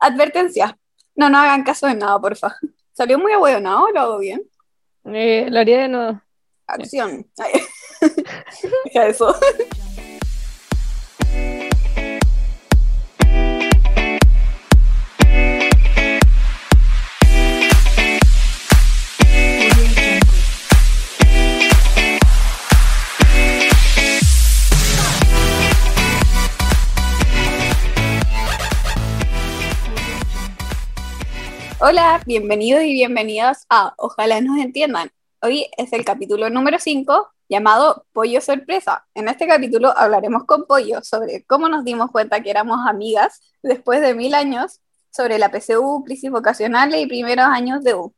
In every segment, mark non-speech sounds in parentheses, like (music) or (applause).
Advertencia, no nos hagan caso de nada, porfa. (laughs) ¿Salió muy ahueonado lo hago bien? Eh, lo haría de nuevo. Acción. (laughs) Deja eso. (laughs) Hola, bienvenidos y bienvenidas a Ojalá nos entiendan. Hoy es el capítulo número 5 llamado Pollo Sorpresa. En este capítulo hablaremos con Pollo sobre cómo nos dimos cuenta que éramos amigas después de mil años, sobre la PCU, crisis vocacionales y primeros años de U.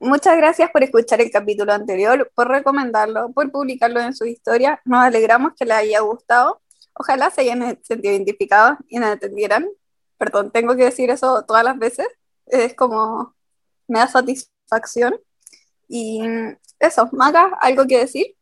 Muchas gracias por escuchar el capítulo anterior, por recomendarlo, por publicarlo en su historia. Nos alegramos que les haya gustado. Ojalá se hayan sentido identificados y nos entendieran. Perdón, tengo que decir eso todas las veces es como, me da satisfacción. Y eso, Maga, ¿algo que decir?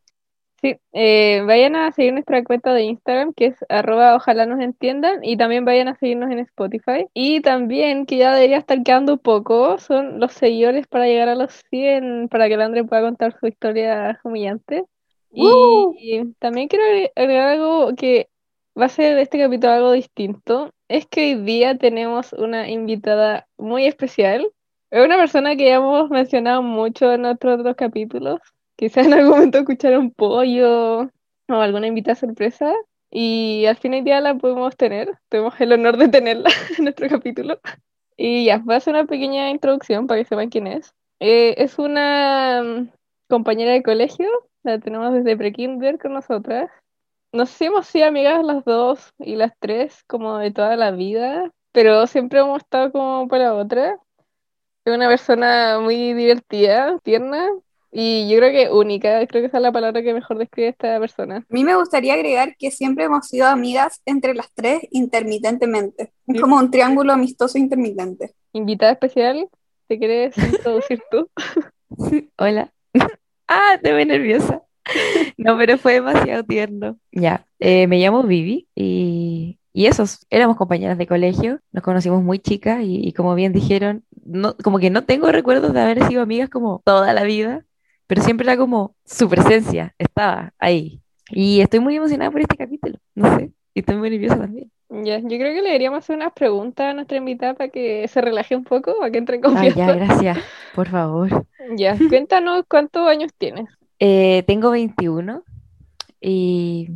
Sí, eh, vayan a seguir nuestra cuenta de Instagram, que es arroba ojalá nos entiendan, y también vayan a seguirnos en Spotify. Y también, que ya debería estar quedando poco, son los seguidores para llegar a los 100, para que el André pueda contar su historia humillante. Y, ¡Uh! y también quiero agregar algo que va a ser de este capítulo algo distinto. Es que hoy día tenemos una invitada muy especial. Es una persona que ya hemos mencionado mucho en otros capítulos. Quizás en algún momento escucharon pollo o alguna invitada sorpresa. Y al fin y día la podemos tener. Tenemos el honor de tenerla (laughs) en nuestro capítulo. Y ya, voy a hacer una pequeña introducción para que sepan quién es. Eh, es una mm, compañera de colegio. La tenemos desde pre-kinder con nosotras no sé si hemos sido amigas las dos y las tres como de toda la vida, pero siempre hemos estado como para otra. Es una persona muy divertida, tierna y yo creo que única. Creo que esa es la palabra que mejor describe a esta persona. A mí me gustaría agregar que siempre hemos sido amigas entre las tres intermitentemente. Es Sí. como un triángulo amistoso intermitente. Invitada especial, ¿te quieres introducir tú? (laughs) Hola. (laughs) Ah, estoy muy nerviosa. (laughs) No, pero fue demasiado tierno. Ya, eh, me llamo Vivi y, y esos, éramos compañeras de colegio, nos conocimos muy chicas y, y como bien dijeron, no, como que no tengo recuerdos de haber sido amigas como toda la vida, pero siempre era como su presencia, estaba ahí. Y estoy muy emocionada por este capítulo, no sé, y estoy muy nerviosa también. Ya, yo creo que le deberíamos hacer unas preguntas a nuestra invitada para que se relaje un poco, para que entre en ya, confianza. gracias, por favor. Ya, cuéntanos cuántos años tienes. Eh, tengo 21 y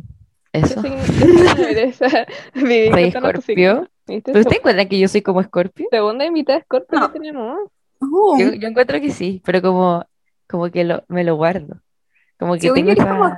¿Qué eso. Soy. (laughs) (laughs) Escorpio. ¿Viste? ¿Pero ustedes encuentran que yo soy como Escorpio? Segunda invitada Scorpio No. que tenemos. Uh, Yo, yo encuentro que sí, pero como, como que lo, me lo guardo. Como que tengo como.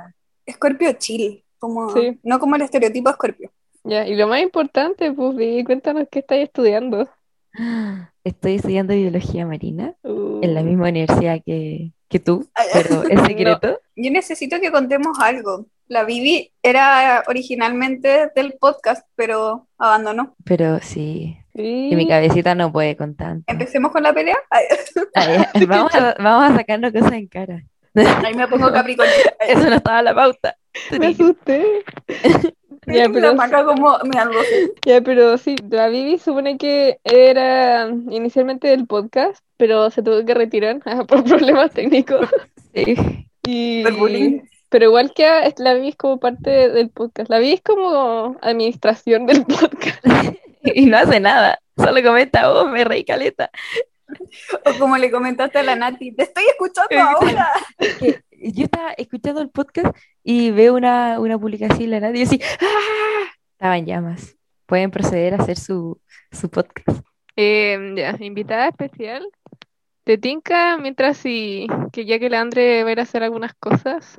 Escorpio chill, como, Sí. no como el estereotipo de Escorpio. Ya, y lo más importante, pues, cuéntanos qué estáis estudiando. (gasps) Estoy estudiando biología marina en la Uh, misma universidad que, que tú, Ay, (laughs) pero es secreto. Yo necesito que contemos algo. La Vivi era originalmente del podcast, pero abandonó. Pero sí, sí. y mi cabecita no puede con tanto. Empecemos con la pelea. (laughs) Ay, (laughs) vamos a, vamos a sacarnos cosas en cara. ahí me pongo Capricornio. Eso no estaba en la pauta. Me asusté. Ya, la pero, maca como me (laughs) ya, pero sí, la Vivi supone que era inicialmente del podcast, pero se tuvo que retirar (laughs) por problemas técnicos. (laughs) Sí. Y, Del bullying. pero igual que a- la Vivi es como parte del podcast. La Vivi es como administración del podcast. Y no hace nada, solo comenta, oh, me reí caleta. O como le comentaste a la Nati, te estoy escuchando ahora. que yo estaba escuchando el podcast y veo una, una publicación en la radio y así, ¡ah! Estaba en llamas. Pueden proceder a hacer su, su podcast. Eh, ya, invitada especial. ¿Te tinca mientras sí, que ya que la Andre va a ir a hacer algunas cosas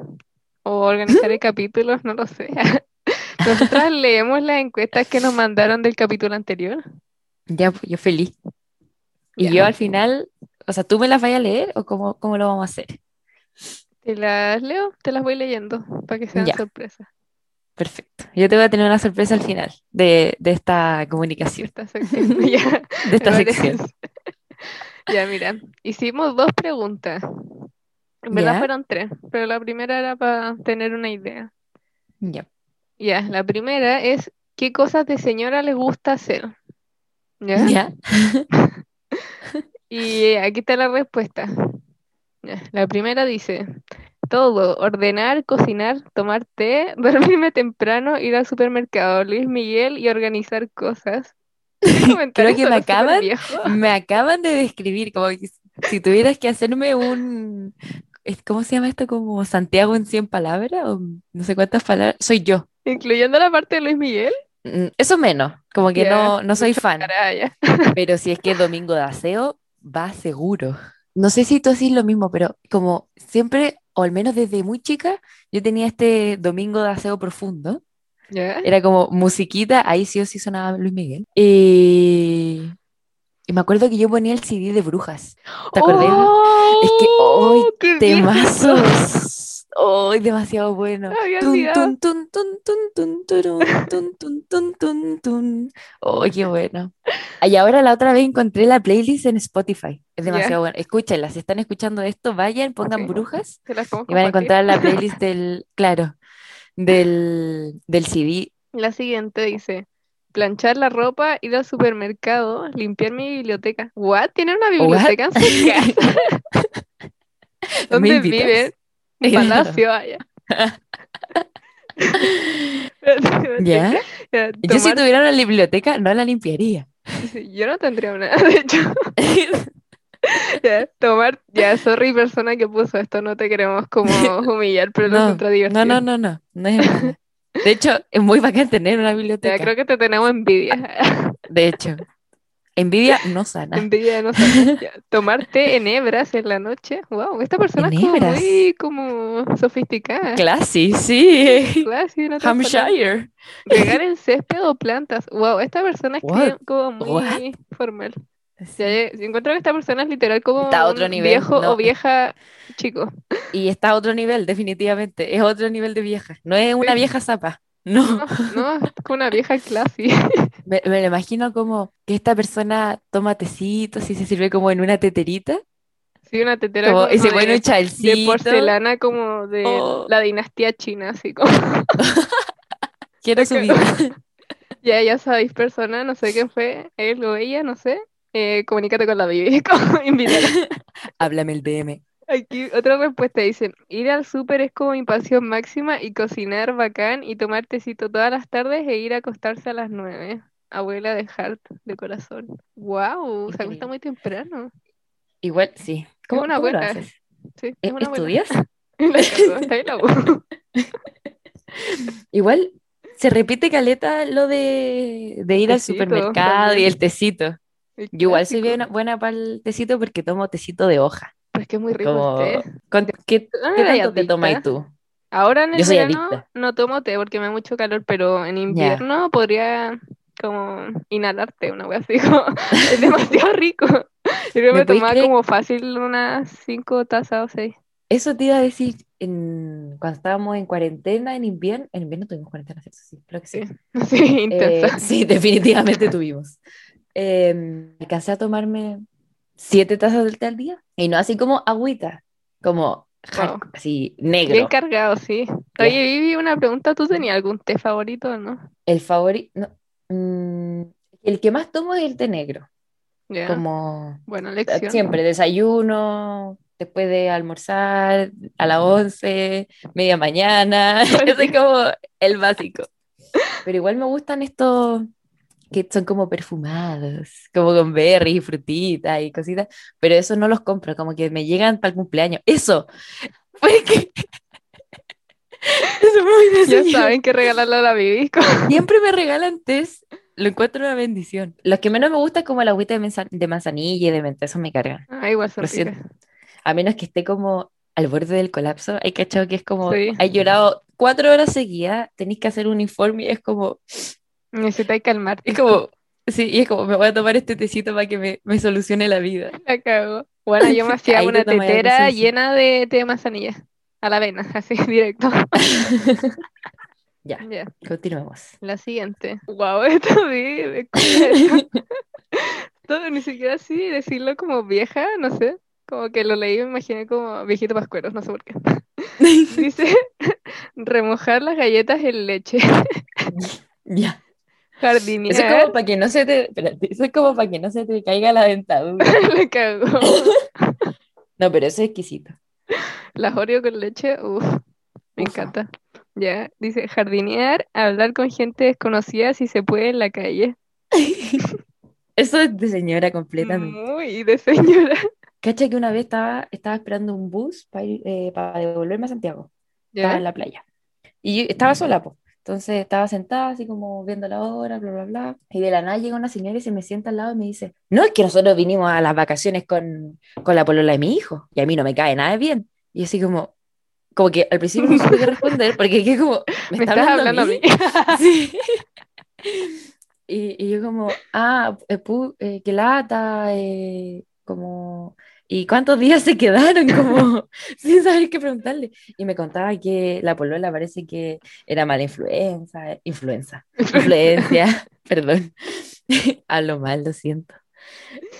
o organizar el capítulo, no lo sé. (laughs) Nosotras leemos las encuestas que nos mandaron del capítulo anterior. Ya, pues yo feliz. Y Ya. yo al final, o sea, ¿tú me las vayas a leer o cómo, cómo lo vamos a hacer? ¿Te las leo? Te las voy leyendo para que sean Ya. sorpresas Perfecto. Yo te voy a tener una sorpresa al final de, de esta de comunicación, esta sección. (laughs) Ya, (laughs) de esta sección. (laughs) Ya, mira, hicimos dos preguntas. En verdad fueron tres, pero la primera era para tener una idea. Ya. Ya, la primera es ¿qué cosas de señora les gusta hacer? ¿Ya? Y aquí está la respuesta. (laughs) La primera dice, todo, ordenar, cocinar, tomar té, (laughs) dormirme temprano, ir al supermercado, Luis Miguel y organizar cosas. (laughs) Creo que me acaban-. Me acaban de describir, como que si tuvieras que hacerme un, ¿cómo se llama esto? Como Santiago en 100 palabras, o no sé cuántas palabras, soy yo. Incluyendo la parte de Luis Miguel. Mm, Eso menos, como que no, no soy fan, pero si es que es domingo de aseo, va seguro. No sé si tú haces lo mismo, pero como siempre, o al menos desde muy chica, yo tenía este domingo de aseo profundo. Era como musiquita, ahí sí o sí sonaba Luis Miguel. Y, y me acuerdo que yo ponía el CD de Brujas. ¿Te acordás? Es que, ¡Oh! ¡ay, ¡Qué viejo! Temazos. ¡Ay, demasiado bueno! ¡Ay, qué bueno! Y ahora la otra vez encontré la playlist en Spotify. Es demasiado bueno. Escúchenla, si están escuchando esto, vayan, pongan. Brujas y van a encontrar la (laughs) playlist del, claro, del, del CD. La siguiente dice, planchar la ropa, ir al supermercado, limpiar mi biblioteca. ¿What? ¿Tienen una biblioteca en su (laughs) casa? ¿Me ¿Dónde viven? Un palacio, vaya. (laughs) ¿Ya? Ya, Yo si tuviera una biblioteca, no la limpiaría. Yo no tendría una, (laughs) de hecho. (laughs) Ya, tomar, ya, sorry persona que puso esto, no te queremos como humillar, pero No, encuentro divertido. no, no, no, no, no es. De hecho, es muy bacán tener una Ya, biblioteca. creo que te tenemos envidia. De hecho, envidia no sana. Envidia, no sé. Ya, Tomar té en hebras en la noche. Wow, esta persona es como muy como sofisticada. Classy, sí. Classy, en palabras. Hampshire. Regar el césped o plantas. Wow, esta persona What? como muy What? formal. Ya, ya, encuentro que esta persona es literal como Está a otro un nivel, viejo no. o vieja chico. Y está a otro nivel, definitivamente. Es otro nivel de vieja. No es una vieja zapa. No. No, no, es como una vieja classy. (laughs) Me, me lo imagino como que esta persona toma tecitos y se sirve como en una teterita. Sí, una tetera como- y como se de, pone un de chalcito. porcelana como de Oh. la dinastía china, así como. (laughs) Quiero su Ok. vida. Ya, ya sabéis, persona, no sé quién fue, él o ella, no sé. Eh, comunícate con la Bibi. (laughs) Háblame el DM. Aquí otra respuesta dicen, ir al súper es como mi pasión máxima y cocinar bacán y tomar tecito todas las tardes e ir a acostarse a las nueve. Abuela de Hart, de corazón. Wow, se acuesta muy temprano. Igual, sí. ¿Cómo, una cómo lo buena. haces? Sí, ¿E- es una buena. ¿Estudias? (laughs) Está en la U. (laughs) Igual se repite caleta lo de, de ir al supermercado y el tecito. El Yo igual soy buena para el tecito porque tomo tecito de hoja. Pero es que es muy rico Como, el té. ¿con- ¿qué, qué tanto te tomas tú? Ahora en el verano no tomo té porque me da mucho calor, pero en invierno podría como inhalar té, una wea así, (laughs) como, es demasiado rico. Yo creo que ¿Me tomaba como fácil unas cinco tazas o seis. Eso te iba a decir en, cuando estábamos en cuarentena, en invierno. En invierno tuvimos cuarentena, ¿cierto? Sí, creo que sí. Sí, (laughs) Eh, intensa. sí, (laughs) definitivamente tuvimos. Eh, alcancé a tomarme siete tazas del té al día y no así como agüita, como Wow. así Bien negro. cargado, sí. Oye, Vivi, una pregunta, ¿tú tenías algún té favorito o no? El favorito, el que más tomo es el té negro, como buena lección. siempre, desayuno, después de almorzar, a las 11, media mañana, (laughs) ese es como el básico. Pero igual me gustan estos que son como perfumados, como con berries y frutitas y cositas, pero esos no los compro, como que me llegan para el cumpleaños. Eso, (laughs) fue que... Eso es muy Ya saben que regalarle a la Vivi. (laughs) Siempre me regalan tés, lo encuentro una bendición. Los que menos me gusta es como el agüita de, de manzanilla y de menta, eso me cargan. Ah, igual. A menos que esté como al borde del colapso, hay cachado que es como, Sí. hay llorado cuatro horas seguidas, tenéis que hacer un informe y es como, Necesitáis calmarte. es como, sí, y es como, me voy a tomar este tecito para que me, me solucione la vida. (laughs) La cago. Bueno, yo me hacía te una tetera llena de té de manzanilla. A la avena, (laughs) así, directo. (laughs) Ya, Ya, continuemos. la siguiente. Wow, esto esto- Todo, ni siquiera así, decirlo como vieja, no sé. Como que lo leí y me imaginé como viejito pascueros, no sé por qué. Dice, remojar las galletas en leche. Ya, Eso es como para que no se te, espérate, eso es como para que no se te caiga la dentadura. (laughs) Le cagó. (laughs) No, pero eso es exquisito. Las Oreo con leche, uff, me Ufa. encanta. Ya, dice jardinear, hablar con gente desconocida si se puede en la calle. (laughs) Eso es de señora completamente. Muy de señora. Cacha que una vez estaba, estaba esperando un bus para, eh, para devolverme a Santiago. Estaba ¿Ya? en la playa. Y yo estaba sola, pues. Entonces estaba sentada así como viendo la hora, bla, bla, bla. Y de la nada llega una señora y se me sienta al lado y me dice, no, es que nosotros vinimos a las vacaciones con, con la polola de mi hijo y a mí no me cae nada bien. Y así como, como que al principio no supe qué (laughs) responder porque quedé como, ¿me, Me está estás hablando hablando a mí. (laughs) Sí. (laughs) Y, y yo como, ah, eh, pu- eh, qué lata, eh, como, ¿y cuántos días se quedaron? Como, (laughs) sin saber qué preguntarle. Y me contaba que la polola parece que era mala influenza, influenza, influencia, (laughs) perdón, (laughs) hablo mal, lo siento.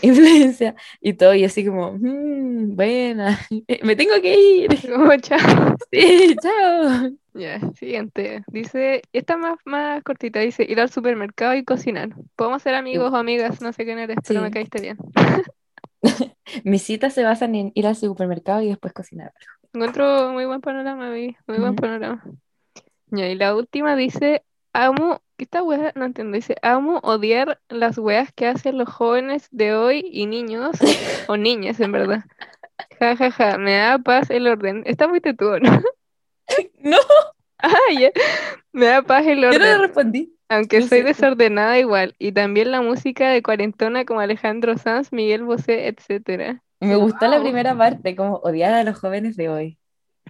Influencia y todo, y así como, "Mm, buena, me tengo que ir. Como, chao. Sí, chao. Ya, siguiente. Dice, esta más, más cortita, dice ir al supermercado y cocinar. Podemos ser amigos o amigas, no sé quién eres, pero me caíste bien. Mis citas se basan en ir al supermercado y después cocinar. Encuentro muy buen panorama, vi, muy buen panorama. Y la última dice, amo, esta wea no entiendo, dice, amo odiar las weas que hacen los jóvenes de hoy y niños, o (laughs) niñas en verdad. Ja, ja, ja, me da paz el orden. Está muy tetudo, ¿no? (laughs) No, (laughs) Ah. Me da paz el yo no le orden. respondí. Aunque No soy sé. desordenada igual, y también la música de cuarentona como Alejandro Sanz, Miguel Bosé, etcétera. Me gustó la primera parte, como odiar a los jóvenes de hoy.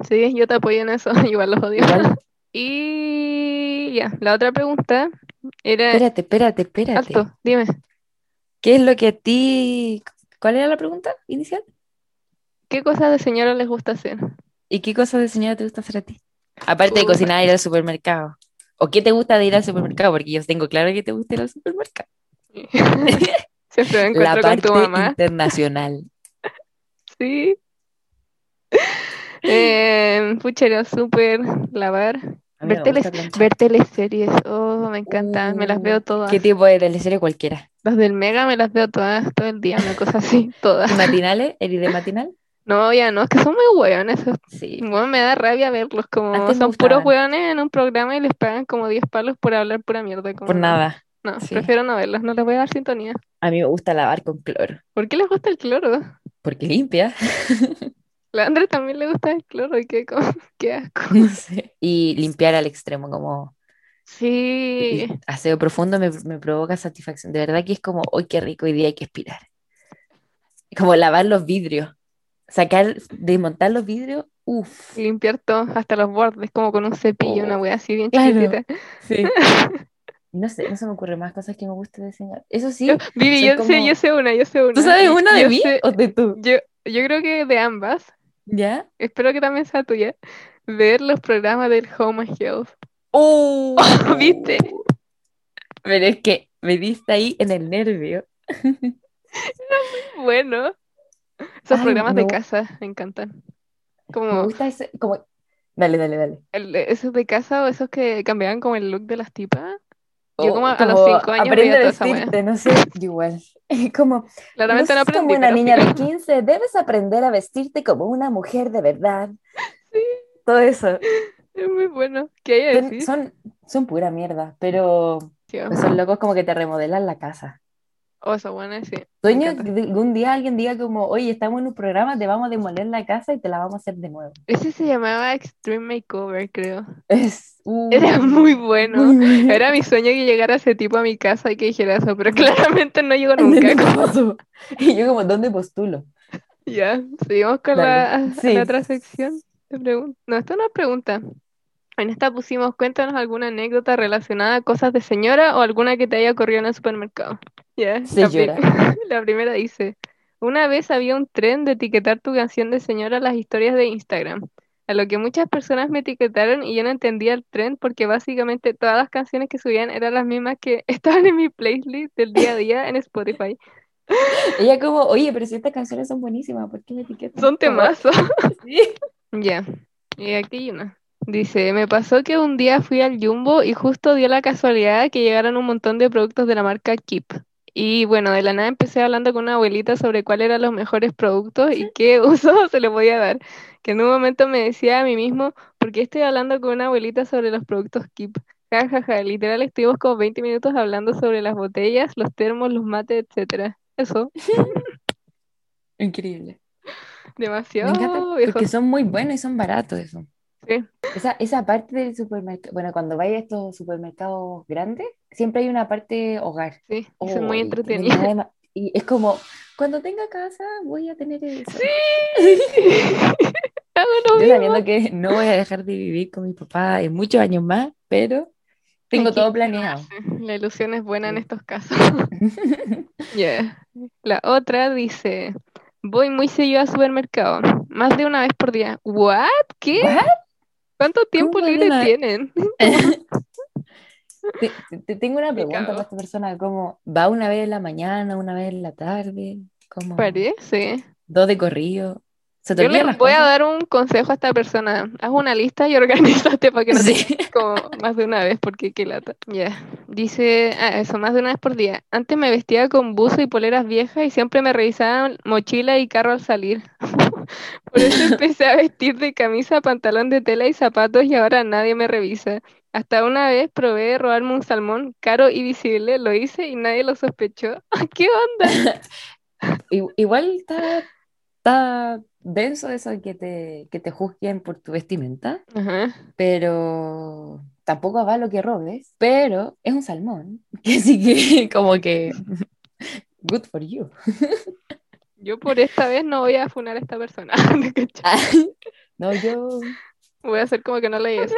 Sí, yo te apoyo en eso, (laughs) igual los odio. Igual, Y ya, la otra pregunta era espérate, espérate, espérate. alto, dime, ¿Qué es lo que a ti... ¿Cuál era la pregunta inicial? ¿qué cosas de señora les gusta hacer? ¿Y qué cosas de señora te gusta hacer a ti? Aparte de cocinar y ir al supermercado. ¿O qué te gusta de ir al supermercado? Porque yo tengo claro que te gusta ir al supermercado. (laughs) Siempre me La encuentro con tu parte mamá. internacional. (laughs) Sí. Eh, al súper, lavar, ver, teles- ver teleseries. Oh, me encanta, me las veo Uh, todas. ¿Qué tipo de teleserie cualquiera? Las del Mega me las veo todas, todo el día, una cosa así, (laughs) todas. ¿Y matinales? ¿Eres de matinal? No, ya no, es que son muy hueones. Sí. Bueno, me da rabia verlos como Antes son puros hueones en un programa y les pagan como 10 palos por hablar pura mierda. como Por nada. No, Sí. prefiero no verlos, no les voy a dar sintonía. A mí me gusta lavar con cloro. ¿Por qué les gusta el cloro? Porque limpia. (laughs) A André también le gusta el cloro y qué, (laughs) qué asco. (laughs) No sé. Y limpiar al extremo, como Sí, aseo profundo me, me provoca satisfacción. De verdad que es como, hoy qué rico, hoy día hay que aspirar. Como lavar los vidrios. Sacar, desmontar los vidrios, uff. limpiar todo, hasta los bordes, como con un cepillo, Oh, una wea así bien claro. chiquitita. Sí. (laughs) No sé, no se me ocurren más cosas que me guste diseñar. Eso sí, Yo- Vivi, yo sé, yo sé una, yo sé una. ¿tú sabes una de Yo mí sé- o de tú? yo, yo creo que de ambas, ¿Ya? espero que también sea tuya, ver los programas del Home and Health. ¡Oh! (laughs) ¿Viste? Pero es que me diste ahí en el nervio. (laughs) Bueno, esos Ay, programas de me casa me encantan. Me Como gusta ese, como... Dale, dale, dale. el- esos de casa o esos que cambiaban como el look de las tipas. Yo O como a los como cinco años aprende a vestirte, no sé, igual. (laughs) Como, Claramente no no aprendí, como una niña de 15, (laughs) debes aprender a vestirte como una mujer de verdad. Sí. Todo eso. Es muy bueno. ¿Qué hay a Son, decir? son, son pura mierda, pero Sí, pues son locos como que te remodelan la casa. Oh, esa buena, sí. Sueño que algún día alguien diga como, oye, estamos en un programa, te vamos a demoler la casa y te la vamos a hacer de nuevo. Ese se llamaba Extreme Makeover, creo. Es uh, Era muy bueno. muy bueno. Era mi sueño que llegara ese tipo a mi casa y que dijera eso, pero (laughs) claramente no llegó nunca. (laughs) Y yo como, ¿dónde postulo? Ya, seguimos con la, Dale. a- (laughs) Sí. la otra sección. No, esto no es pregunta. En esta pusimos, cuéntanos alguna anécdota relacionada a cosas de señora o alguna que te haya ocurrido en el supermercado. Ya, (laughs) la, primera dice, una vez había un tren de etiquetar tu canción de señora en las historias de Instagram, a lo que muchas personas me etiquetaron y yo no entendía el tren porque básicamente todas las canciones que subían eran las mismas que (laughs) estaban en mi playlist del día a día en Spotify. (laughs) Ella como, oye, pero si estas canciones son buenísimas, ¿por qué me etiquetas? Son temazos. Sí. Ya, y aquí hay una. Dice, me pasó que un día fui al Jumbo y justo dio la casualidad que llegaron un montón de productos de la marca Keep. Y bueno, de la nada empecé hablando con una abuelita sobre cuáles eran los mejores productos y qué (laughs) uso se les podía dar. Que en un momento me decía a mí mismo, ¿por qué estoy hablando con una abuelita sobre los productos Keep? Ja, ja, ja. Literal, estuvimos como 20 minutos hablando sobre las botellas, los termos, los mates, etcétera. Eso, (laughs) Increíble. Me demasiado encanta viejo. porque son muy buenos y son baratos eso. Sí. Esa, esa parte del supermercado, bueno, cuando vais a estos supermercados grandes, siempre hay una parte hogar. Sí, son muy Oh, y es como, cuando tenga casa voy a tener eso. (laughs) Yo mismo. sabiendo que no voy a dejar de vivir con mi papá en muchos años más, pero tengo todo planeado. La ilusión es buena en Sí. estos casos. (laughs) Yeah. La otra dice, voy muy seguido al supermercado, más de una vez por día. ¿What? ¿Qué? ¿What? ¿Cuánto tiempo ¿Cómo de libre una- tienen? (laughs) Te, te tengo una pregunta para esta persona, ¿cómo va una vez en la mañana, una vez en la tarde? ¿Cómo? Parece. Dos de corrido. ¿Se te Yo le voy a dar un consejo a esta persona. Haz una lista y organízate para que no Sí. te (laughs) como más de una vez, porque qué lata. Ya. Dice, ah, eso, más de una vez por día. Antes me vestía con buzo y poleras viejas y siempre me revisaban mochila y carro al salir. (laughs) Por eso empecé a vestir de camisa, pantalón de tela y zapatos y ahora nadie me revisa. Hasta una vez probé robarme un salmón caro y visible, lo hice y nadie lo sospechó. (laughs) ¿Qué onda? (laughs) Igual está, está denso eso de que te, que te juzguen por tu vestimenta, Ajá. pero tampoco avalo que robes, pero es un salmón, (laughs) que sí que como que good for you. Yo por esta vez no voy a funar a esta persona. (laughs) Ah, No, yo Voy a hacer como que no leí eso.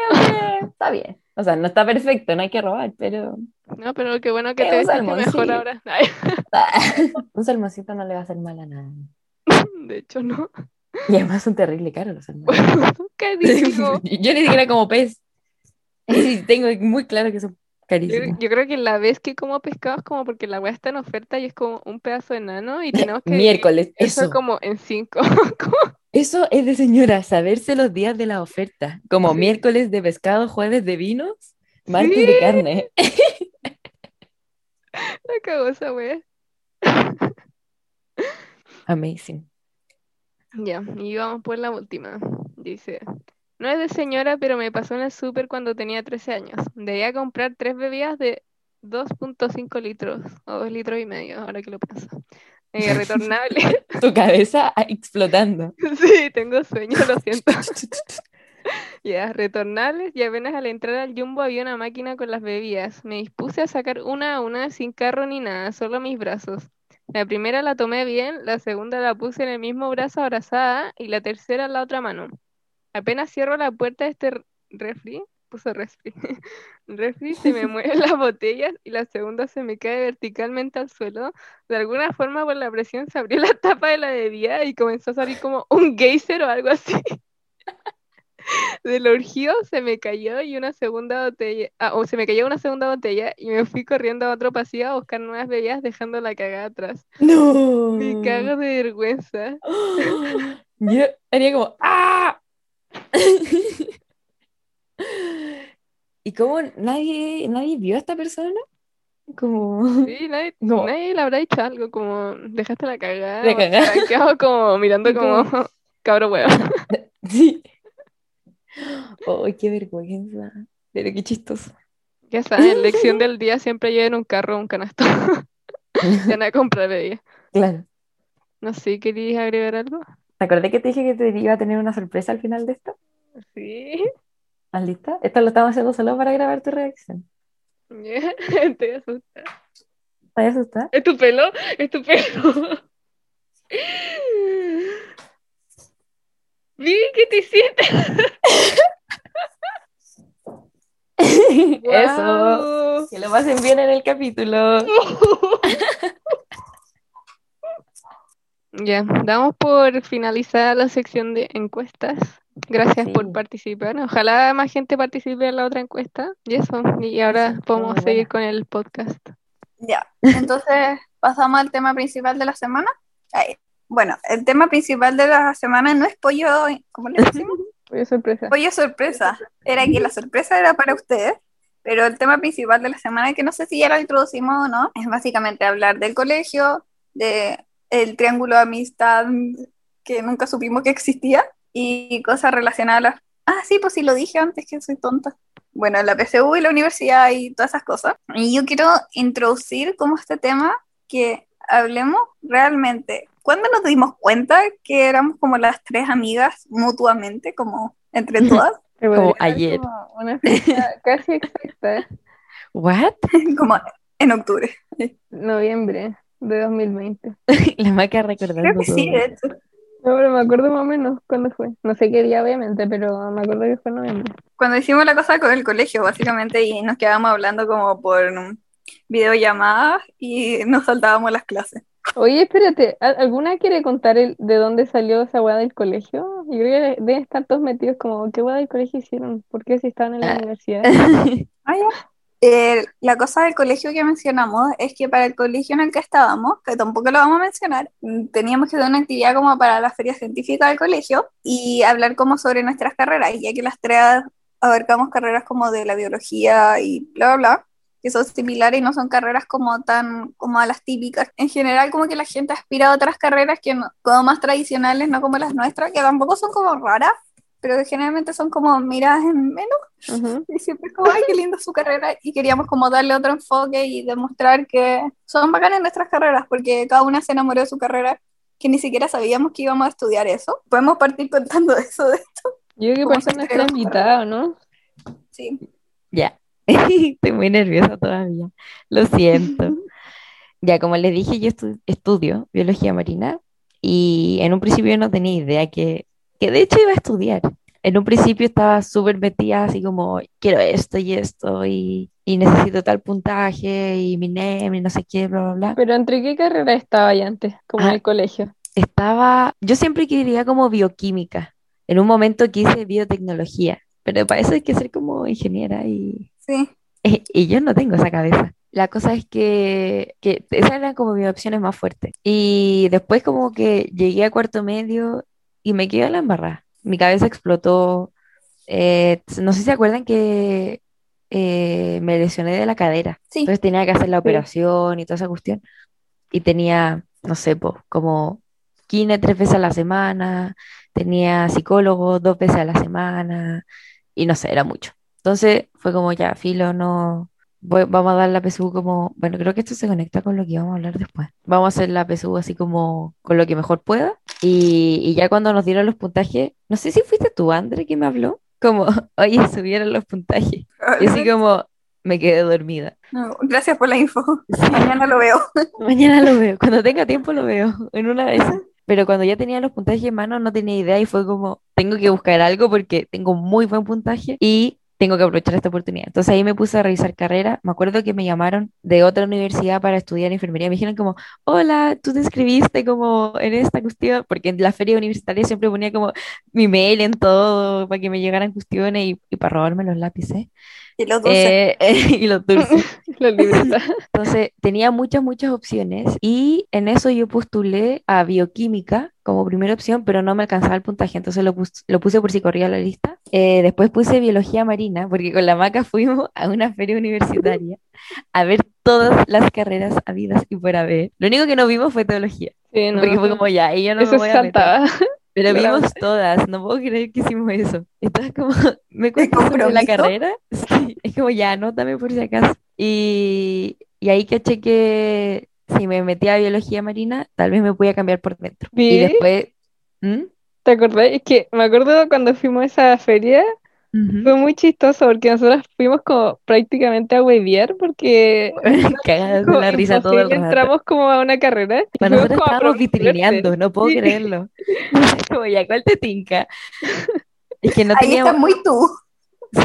está bien. O sea, no está perfecto, no hay que robar, pero No, pero qué bueno que te salmón, mejor ahora. Ay, (laughs) un salmoncito no le va a hacer mal a nada. de hecho, no. Y además son terrible caros los salmones. (laughs) Carísimo. Yo ni siquiera como pez. Tengo muy claro que son Yo, creo que la vez que como pescado es como porque la weá está en oferta y es como un pedazo de nano y tenemos que Miércoles, eso eso. como en cinco. (laughs) Eso es de señora, saberse los días de la oferta. Como Sí. miércoles de pescado, jueves de vinos, martes Sí. de carne. La cagó esa weá. Amazing. Ya, y vamos por la última. Dice, no es de señora, pero me pasó en el súper cuando tenía 13 años. Debía comprar tres bebidas de 2.5 litros o 2 litros y medio, ahora que lo pienso. Eh, (laughs) retornable. (laughs) Tu cabeza explotando. (laughs) Sí, tengo sueño, lo siento. Ya, retornables y apenas al entrar al Jumbo había una máquina con las bebidas. Me dispuse a sacar una a una sin carro ni nada, solo mis brazos. La primera la tomé bien, la segunda la puse en el mismo brazo abrazada y la tercera en la otra mano. Apenas cierro la puerta de este refri, puso refri, (laughs) refri, se me mueven las botellas y la segunda se me cae verticalmente al suelo. De alguna forma por la presión se abrió la tapa de la bebida y comenzó a salir como un geyser o algo así. (laughs) Del orgío se me cayó y una segunda botella, ah, o se me cayó una segunda botella y me fui corriendo a otro pasillo a buscar nuevas bebidas dejando la cagada atrás. No. Me cago de vergüenza. (gasps) Yo haría como ¡Ah! (laughs) ¿Y cómo nadie, nadie vio a esta persona? Como Sí, nadie, (laughs) nadie le habrá dicho algo como dejaste la cagada, La cagada. como mirando (laughs) como- como cabro huevo. Sí. ¡Ay, qué vergüenza! Pero qué chistoso. Ya saben, lección del día siempre lleven un carro o un canasto. Ya a comprar bebidas. Claro. No sé, ¿querías agregar algo? ¿Te acordé que te dije que te iba a tener una sorpresa al final de esto? Sí. ¿Estás lista? Esto lo estamos haciendo solo para grabar tu reacción. (laughs) Estoy asustada. ¿Estás asustada? ¿Es tu pelo? ¿Es tu pelo? (laughs) Vi que te hiciste. (laughs) Eso. Guau. Que lo pasen bien en el capítulo. Ya, damos por finalizada la sección de encuestas. Gracias por participar. Ojalá más gente participe en la otra encuesta. Y eso. Y ahora podemos seguir buena. con el podcast. Ya, entonces (laughs) pasamos al tema principal de la semana. Bueno, el tema principal de la semana no es pollo, ¿cómo le decimos? (laughs) Pollo sorpresa. Pollo sorpresa. Era que la sorpresa era para ustedes, pero el tema principal de la semana, que no sé si ya lo introducimos o no, es básicamente hablar del colegio, de el triángulo de amistad que nunca supimos que existía y cosas relacionadas a Ah, sí, pues sí lo dije antes que soy tonta. Bueno, la PSU y la universidad y todas esas cosas. Y yo quiero introducir como este tema que hablemos realmente. ¿Cuándo nos dimos cuenta que éramos como las tres amigas mutuamente, como entre todas? Como ayer. Como una fecha (laughs) casi exacta. ¿What? como en octubre. Noviembre de 2020. (laughs) La maca recordando Creo que sí, de hecho. No, pero me acuerdo más o menos cuándo fue. No sé qué día, obviamente, pero me acuerdo que fue en noviembre. Cuando hicimos la cosa con el colegio, básicamente, y nos quedábamos hablando como por videollamadas y nos saltábamos las clases. Oye, espérate, ¿al- ¿alguna quiere contar el, de dónde salió esa weá del colegio? Yo creo que deben estar todos metidos como, ¿qué weá del colegio hicieron? ¿Por qué si estaban en la Ah. universidad? (laughs) Ah, ya. Eh, la cosa del colegio que mencionamos es que para el colegio en el que estábamos, que tampoco lo vamos a mencionar, mm, teníamos que hacer una actividad como para la feria científica del colegio y hablar como sobre nuestras carreras, ya que las tres abarcamos carreras como de la biología y bla, bla, bla, que son similares y no son carreras como tan como a las típicas. En general como que la gente aspira a otras carreras que no- como más tradicionales, no como las nuestras, que tampoco son como raras, pero generalmente son como miradas en menos. (laughs) Y siempre es como, ay, qué linda su carrera. Y queríamos como darle otro enfoque y demostrar que son bacanas nuestras carreras, porque cada una se enamoró de su carrera, que ni siquiera sabíamos que íbamos a estudiar eso. Podemos partir contando (laughs) eso de esto. Yo creo que ¿Cómo por nuestra invitada, ¿no? Sí. Ya. (laughs) Estoy muy nerviosa todavía. Lo siento. Ya, como les dije, yo estu- estudio biología marina y en un principio no tenía idea que, que de hecho iba a estudiar. En un principio estaba súper metida así como, quiero esto y esto y, y necesito tal puntaje y mi NEM y no sé qué, bla, bla, bla. Pero ¿entre qué carrera estaba ya antes? Como en Ah. el colegio. Estaba, yo siempre quería como bioquímica. En un momento quise biotecnología, pero para eso hay que ser como ingeniera y, Sí. Eh, (laughs) Y yo no tengo esa cabeza. La cosa es que, que esas eran como mis opciones más fuertes. Y después como que llegué a cuarto medio y me quedé a la embarrada. Mi cabeza explotó. Eh, no sé si se acuerdan que eh, me lesioné de la cadera. Sí. Entonces tenía que hacer la operación y toda esa cuestión. Y tenía, no sé, po, como kine tres veces a la semana, tenía psicólogo dos veces a la semana, y no sé, era mucho. Entonces fue como ya, filo, no. Voy- vamos a dar la PSU como. Bueno, creo que esto se conecta con lo que íbamos a hablar después. Vamos a hacer la PSU así como con lo que mejor pueda. Y, y ya cuando nos dieron los puntajes, no sé si fuiste tú, André, que me habló. Como, (laughs) oye, subieron los puntajes. Y así como me quedé dormida. No, gracias por la info. Sí. Mañana lo veo. (laughs) Mañana lo veo, cuando tenga tiempo lo veo, en una de esas. Pero cuando ya tenía los puntajes en mano no tenía idea y fue como, tengo que buscar algo porque tengo muy buen puntaje y tengo que aprovechar esta oportunidad. Entonces ahí me puse a revisar carrera. Me acuerdo que me llamaron de otra universidad para estudiar enfermería. Me dijeron como, hola, tú te inscribiste como en esta cuestión, porque en la feria universitaria siempre ponía como mi mail en todo para que me llegaran cuestiones y, y para robarme los lápices. Y los dulces. Eh, (laughs) y los dulces. (laughs) (laughs) La libreta. (laughs) Entonces tenía muchas, muchas opciones y en eso yo postulé a bioquímica como primera opción, pero no me alcanzaba el puntaje, entonces lo, pus- lo puse por si corría la lista. Eh, después puse biología marina, porque con la maca fuimos a una feria universitaria a ver todas las carreras habidas y por haber. Lo único que no vimos fue teología, Sí, no, porque fue como ya, y yo no me Eso voy es a meter. Pero (laughs) Claro. vimos todas, no puedo creer que hicimos eso. Entonces, como, ¿me cuentas sobre la carrera? Sí, es como, ya, anótame por si acaso. Y, y ahí caché que si me metía a biología marina, tal vez me podía cambiar por dentro. Y después, ¿Mm? ¿Te acordás? Es que me acuerdo cuando fuimos a esa feria, fue muy chistoso porque nosotros fuimos como prácticamente a huevear porque (laughs) Cagadas de la risa todo el rato. entramos como a una carrera y Bueno, nosotros estábamos vitrineando, no puedo Sí. creerlo. (laughs) (laughs) Como, ya, ¿cuál te tinca? Es que no Ahí teníamos... está muy tú.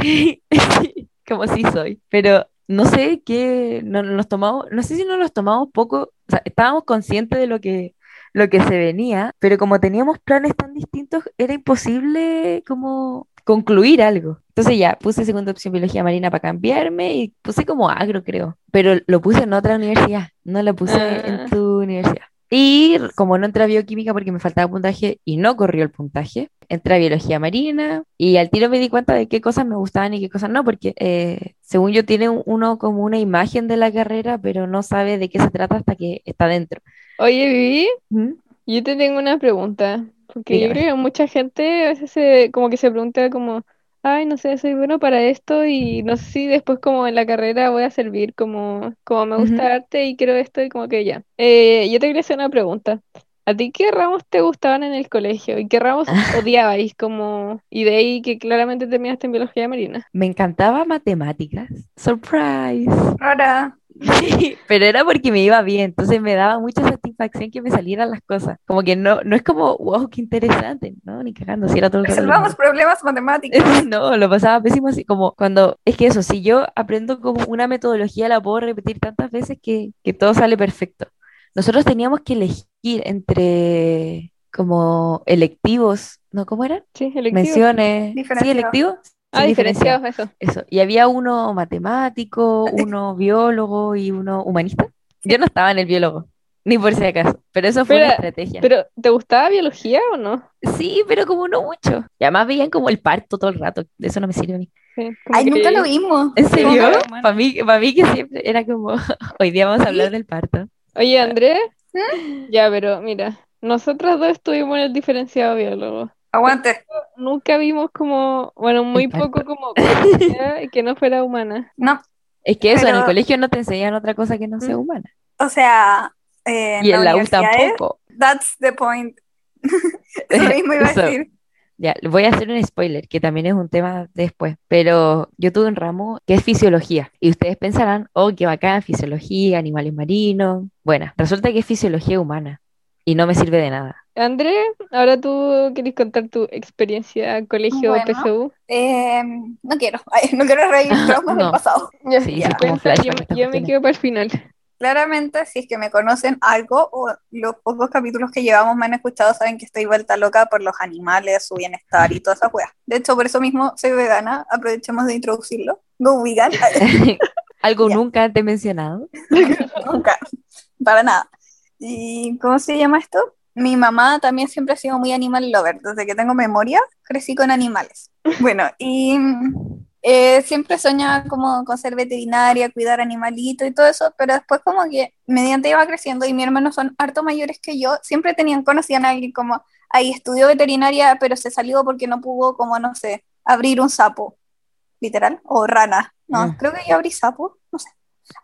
Sí, sí, como sí soy. Pero no sé qué, no, nos tomamos, no sé si no nos tomamos poco, o sea, estábamos conscientes de lo que, lo que se venía, pero como teníamos planes tan distintos, era imposible como concluir algo. Entonces ya, puse segunda opción biología marina para cambiarme y puse como agro, creo, pero lo puse en otra universidad, no lo puse Ah. en tu universidad. Y como no entré a bioquímica porque me faltaba puntaje y no corrió el puntaje, entré a biología marina y al tiro me di cuenta de qué cosas me gustaban y qué cosas no, porque eh, según yo tiene uno como una imagen de la carrera, pero no sabe de qué se trata hasta que está dentro. Oye, Vivi, ¿Mm? yo te tengo una pregunta, porque yo creo que mucha gente a veces se, como que se pregunta como, ay, no sé, soy bueno para esto y no sé si después como en la carrera voy a servir como, como me gusta Ujú. arte y quiero esto y como que ya. Eh, yo te quería hacer una pregunta. ¿A ti qué ramos te gustaban en el colegio y qué ramos (laughs) odiabais como, y de ahí que claramente terminaste en biología marina? Me encantaba matemáticas. Surprise. Rara. Sí, pero era porque me iba bien, entonces me daba mucha satisfacción que me salieran las cosas. Como que no, no es como, wow, qué interesante, ¿no? Ni cagando, si era todo el Resolvamos problemas matemáticos. (laughs) No, lo pasaba pésimo así, como cuando, es que eso, si yo aprendo como una metodología, la puedo repetir tantas veces que, que todo sale perfecto. Nosotros teníamos que elegir entre como electivos, ¿no? ¿Cómo eran? Sí, electivo. Menciones. Sí, electivos. Ah, diferenciados, eso. Eso. Y había uno matemático, uno (laughs) biólogo y uno humanista. Yo no estaba en el biólogo, ni por si acaso, pero eso fue una Espera, estrategia. ¿Pero te gustaba biología o no? Sí, pero como no mucho. Y además veían como el parto todo el rato. De eso no me sirve a mí. Sí, Ay, nunca lo vimos. ¿En serio? Para mí, para mí que siempre era como, (laughs) hoy día vamos a hablar del parto. Oye, Andrés, ¿Mm? ya, pero mira, nosotras dos estuvimos en el diferenciado biólogo. Aguante. Nunca vimos como, bueno, muy poco como que no fuera humana. No, Es que eso, en el colegio no te enseñan otra cosa que no sea Mm. humana. o sea, eh, Y en la U tampoco. That's the point. (laughs) Eso mismo iba a Eso. decir. Ya, voy a hacer un spoiler, que también es un tema después, pero yo tuve un ramo que es fisiología, y ustedes pensarán, oh, qué bacán, fisiología, animales marinos. Bueno, resulta que es fisiología humana, y no me sirve de nada. Andrés, ahora tú querés contar tu experiencia colegio Bueno. PSU. Eh, no quiero, Ay, no quiero reír (laughs) traumas del No. pasado. Ya, Sí, ya. como yo, yo me quedo para el final. Claramente, si es que me conocen algo o los pocos capítulos que llevamos me han escuchado, saben que estoy vuelta loca por los animales, su bienestar y toda esa weas. De hecho, por eso mismo soy vegana, aprovechemos de introducirlo. Go vegan. (laughs) (laughs) Algo Ya. nunca antes mencionado. Nunca, para nada. ¿Y cómo se llama esto? Mi mamá también siempre ha sido muy animal lover. Desde que tengo memoria, crecí con animales. (laughs) Bueno, y eh, siempre soñaba como con ser veterinaria, cuidar animalitos y todo eso, pero después como que mediante iba creciendo y mis hermanos son harto mayores que yo, siempre tenían, conocían a alguien como, ahí estudió veterinaria, pero se salió porque no pudo, como, no sé, abrir un sapo, literal, o rana. No, Mm. creo que yo abrí sapo, no sé.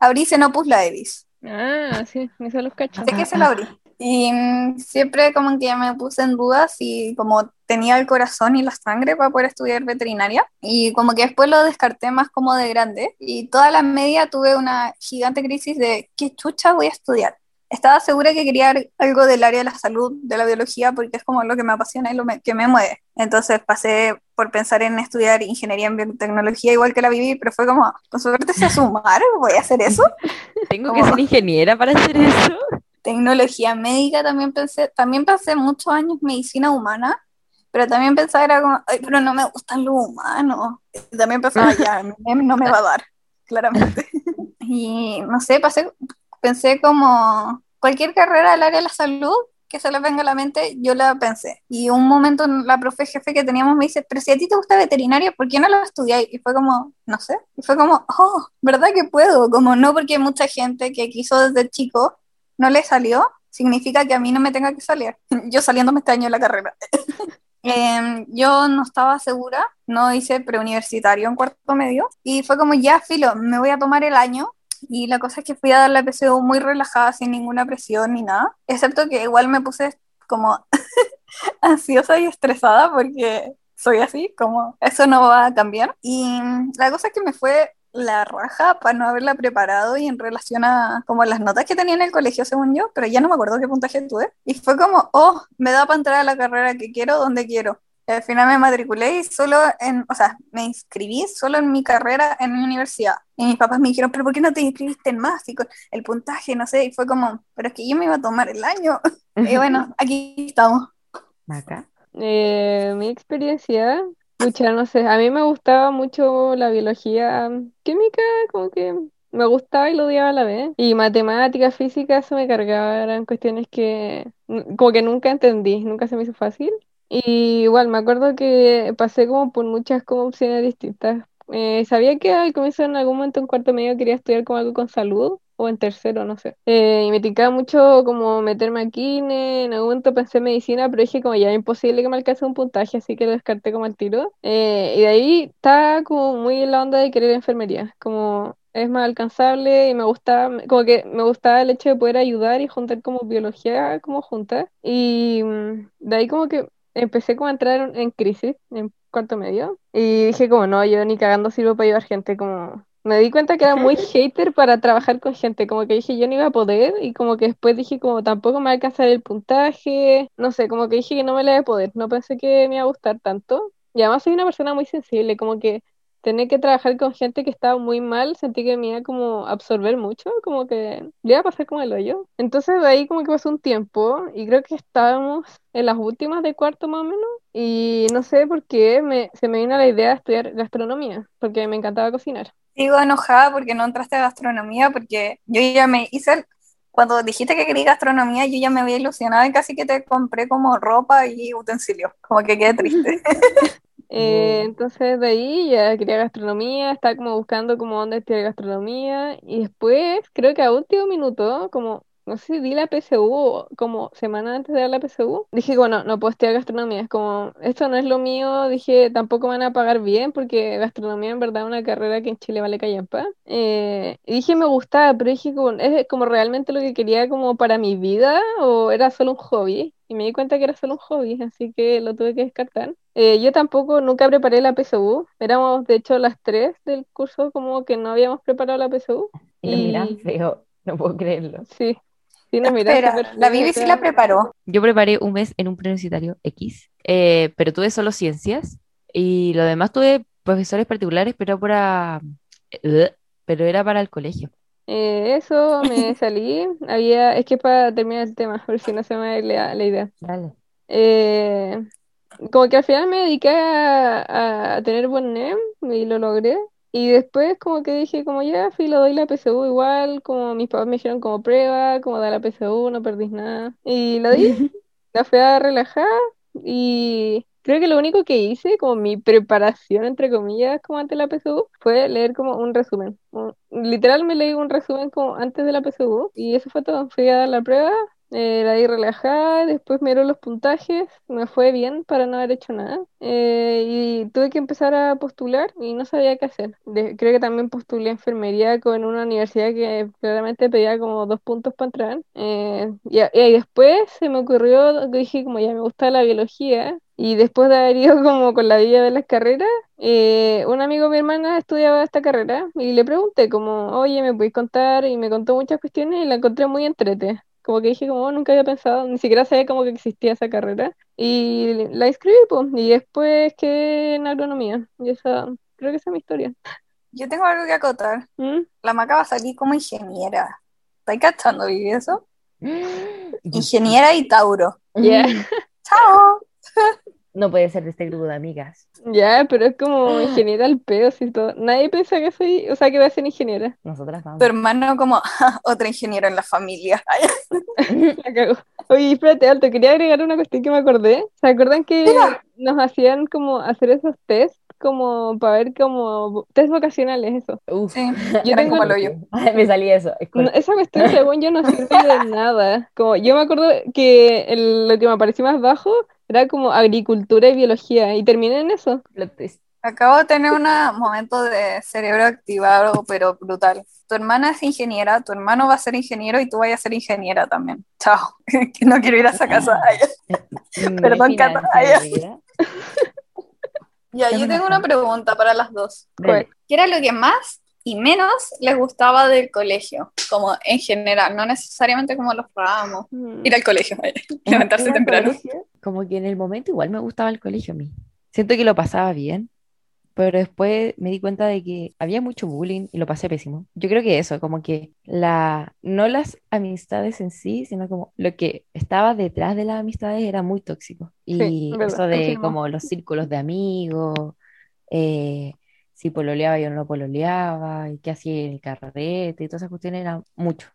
Abrí Xenopus laevis. Ah, sí, eso los cacho. Sé que se lo abrí. Y mm, siempre como que me puse en duda si como tenía el corazón y la sangre para poder estudiar veterinaria. Y como que después lo descarté más como de grande. Y toda la media tuve una gigante crisis de qué chucha voy a estudiar. Estaba segura que quería algo del área de la salud, de la biología, porque es como lo que me apasiona y lo me- que me mueve. Entonces pasé por pensar en estudiar ingeniería en biotecnología igual que la viví, pero fue como, con suerte sé sumar, voy a hacer eso. (laughs) Tengo que ¿Cómo? ser ingeniera para hacer eso. (laughs) tecnología médica también pensé, también pensé muchos años medicina humana, pero también pensaba era como, ay, pero no me gustan los humanos. También pensaba, ya, (laughs) no me va a dar, claramente. Y no sé, pasé, pensé como cualquier carrera del área de la salud que se les venga a la mente, yo la pensé. Y un momento la profe jefe que teníamos me dice, pero si a ti te gusta veterinaria, ¿por qué no lo estudiáis? Y fue como, no sé, y fue como, oh, ¿verdad que puedo? Como no porque mucha gente que quiso desde chico no le salió, significa que a mí no me tenga que salir. (laughs) Yo saliéndome este año de la carrera. (laughs) Em, yo no estaba segura, no hice preuniversitario en cuarto medio y fue como ya, filo, me voy a tomar el año y la cosa es que fui a dar la PSU muy relajada, sin ninguna presión ni nada, excepto que igual me puse como (laughs) ansiosa y estresada porque soy así, como eso no va a cambiar. Y la cosa es que me fue la raja para no haberla preparado y en relación a como las notas que tenía en el colegio, según yo, pero ya no me acuerdo qué puntaje tuve. Y fue como, oh, me da para entrar a la carrera que quiero, donde quiero. Y al final me matriculé y solo en, o sea, me inscribí solo en mi carrera en mi universidad. Y mis papás me dijeron, pero ¿por qué no te inscribiste en más? Y con el puntaje, no sé, y fue como, pero es que yo me iba a tomar el año. (laughs) Y bueno, (laughs) aquí estamos. Maca. Eh, mi experiencia, pucha, no sé, a mí me gustaba mucho la biología química, como que me gustaba y lo odiaba a la vez. Y matemática, física, eso me cargaba, eran cuestiones que como que nunca entendí, nunca se me hizo fácil. Y igual me acuerdo que pasé como por muchas como opciones distintas. Eh, sabía que al comienzo en algún momento en cuarto medio quería estudiar como algo con salud o en tercero, no sé. Eh, y me tincaba mucho como meterme aquí, en algún momento pensé en medicina, pero dije como ya imposible que me alcance un puntaje, así que lo descarté como al tiro. Eh, y de ahí estaba como muy en la onda de querer enfermería, como es más alcanzable y me gustaba, como que me gustaba el hecho de poder ayudar y juntar como biología como juntas. Y mm, de ahí como que empecé como a entrar en, crisis en cuarto medio y dije como no, yo ni cagando sirvo para ayudar gente, como me di cuenta que era muy (laughs) hater para trabajar con gente, como que dije yo no iba a poder y como que después dije como tampoco me va a alcanzar el puntaje, no sé, como que dije que no me la iba a poder, no pensé que me iba a gustar tanto. Y además soy una persona muy sensible, como que tener que trabajar con gente que estaba muy mal, sentí que me iba como a absorber mucho, como que le iba a pasar como el hoyo. Entonces de ahí como que pasó un tiempo y creo que estábamos en las últimas de cuarto más o menos y no sé por qué me, se me vino la idea de estudiar gastronomía, porque me encantaba cocinar. Sigo enojada porque no entraste a gastronomía, porque yo ya me hice, el- cuando dijiste que quería gastronomía, yo ya me había ilusionado y casi que te compré como ropa y utensilios, como que quedé triste. (laughs) Eh, entonces de ahí ya quería gastronomía, estaba como buscando como dónde estudiar gastronomía y después creo que a último minuto, como no sé si di la PSU como semana antes de dar la PSU, dije bueno, no puedo estudiar gastronomía, es como esto no es lo mío, dije tampoco me van a pagar bien porque gastronomía en verdad es una carrera que en Chile vale callampa. Eh, y dije me gustaba, pero dije como, es como realmente lo que quería como para mi vida o era solo un hobby. Y me di cuenta que era solo un hobby, así que lo tuve que descartar. Eh, yo tampoco nunca preparé la PSU. Éramos, de hecho, las tres del curso como que no habíamos preparado la PSU. Y miran Y feo, no puedo creerlo. sí, sí nos (laughs) Espera, la Vivi sí la preparó. Yo preparé un mes en un preuniversitario X, eh, pero tuve solo ciencias y lo demás tuve profesores particulares, pero para, eh, pero era para el colegio. eh, eso me (laughs) salí. Había, es que para terminar el tema, por si no se me va a ir la, la idea. Dale. Eh, como que al final me dediqué a, a tener buen NEM y lo logré. Y después como que dije como ya, fui, lo doy la PSU igual, como mis papás me dijeron como prueba, como da la PSU, no perdís nada. Y lo di, (laughs) la fui a relajar y creo que lo único que hice, como mi preparación, entre comillas, como antes de la PSU, fue leer como un resumen. Un- literal me leí un resumen como antes de la PSU y eso fue todo. Fui a dar la prueba, eh, la di relajada, después miró los puntajes, me fue bien para no haber hecho nada. eh, y tuve que empezar a postular y no sabía qué hacer. De- creo que también postulé enfermería con una universidad que claramente pedía como dos puntos para entrar. eh, y, y después se me ocurrió, dije como ya me gusta la biología. Y después de haber ido (laughs) como con la vida de las carreras, eh, un amigo de mi hermana estudiaba esta carrera y le pregunté como, oye, ¿me podéis contar? Y me contó muchas cuestiones y la encontré muy entrete. Como que dije, como "Oh, nunca había pensado, ni siquiera sabía como que existía esa carrera. Y la inscribí, pues, y después quedé en agronomía. Y esa, creo que esa es mi historia. Yo tengo algo que acotar. ¿Mm? La Maca va a salir como ingeniera. ¿Estáis cachando, Vivi, eso? (gasps) Ingeniera y Tauro. ¡Chao! No puede ser de este grupo de amigas. Ya, pero es como ingeniera al pedo, si todo. Nadie piensa que soy, o sea, que voy a ser ingeniera. Nosotras vamos. Tu hermano como (laughs) otro ingeniero en la familia. (laughs) La cago. Oye, espérate, Alto, quería agregar una cuestión que me acordé. ¿Se acuerdan que nos hacían como hacer esos test como para ver como test vocacionales, eso? Uf. Sí, (laughs) Yo era tengo- como el hoyo. Ay, me salía eso. No, esa cuestión, según yo, no sirve de nada. Como, yo me acuerdo que el- lo que me apareció más bajo era como agricultura y biología, y terminé en eso. Acabo de tener un momento de cerebro activado, pero brutal. Tu hermana es ingeniera, tu hermano va a ser ingeniero y tú vas a ser ingeniera también. Chao. (laughs) Que no quiero ir a esa casa. Ay, (laughs) Perdón, Mi Cata. Ya, yo tengo una pregunta para las dos. ¿Qué era lo que más y menos les gustaba del colegio? Como en general, no necesariamente como los ramos. Mm. Ir al colegio, (laughs) levantarse temprano. colegio, Como que en el momento igual me gustaba el colegio a mí. Siento que lo pasaba bien, pero después me di cuenta de que había mucho bullying y lo pasé pésimo. Yo creo que eso, como que la, no las amistades en sí, sino como lo que estaba detrás de las amistades era muy tóxico. Y Sí, verdad, eso de como los círculos de amigos, eh, si pololeaba o no pololeaba, y qué hacía en el carrete, y todas esas cuestiones eran mucho,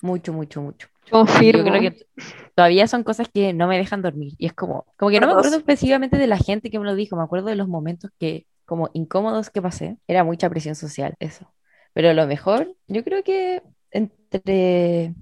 mucho, mucho, mucho. Y yo Confirmo. creo que todavía son cosas que no me dejan dormir. Y es como, como que no me acuerdo específicamente de la gente que me lo dijo, me acuerdo de los momentos que, como incómodos que pasé. Era mucha presión social, eso. Pero lo mejor, yo creo que entre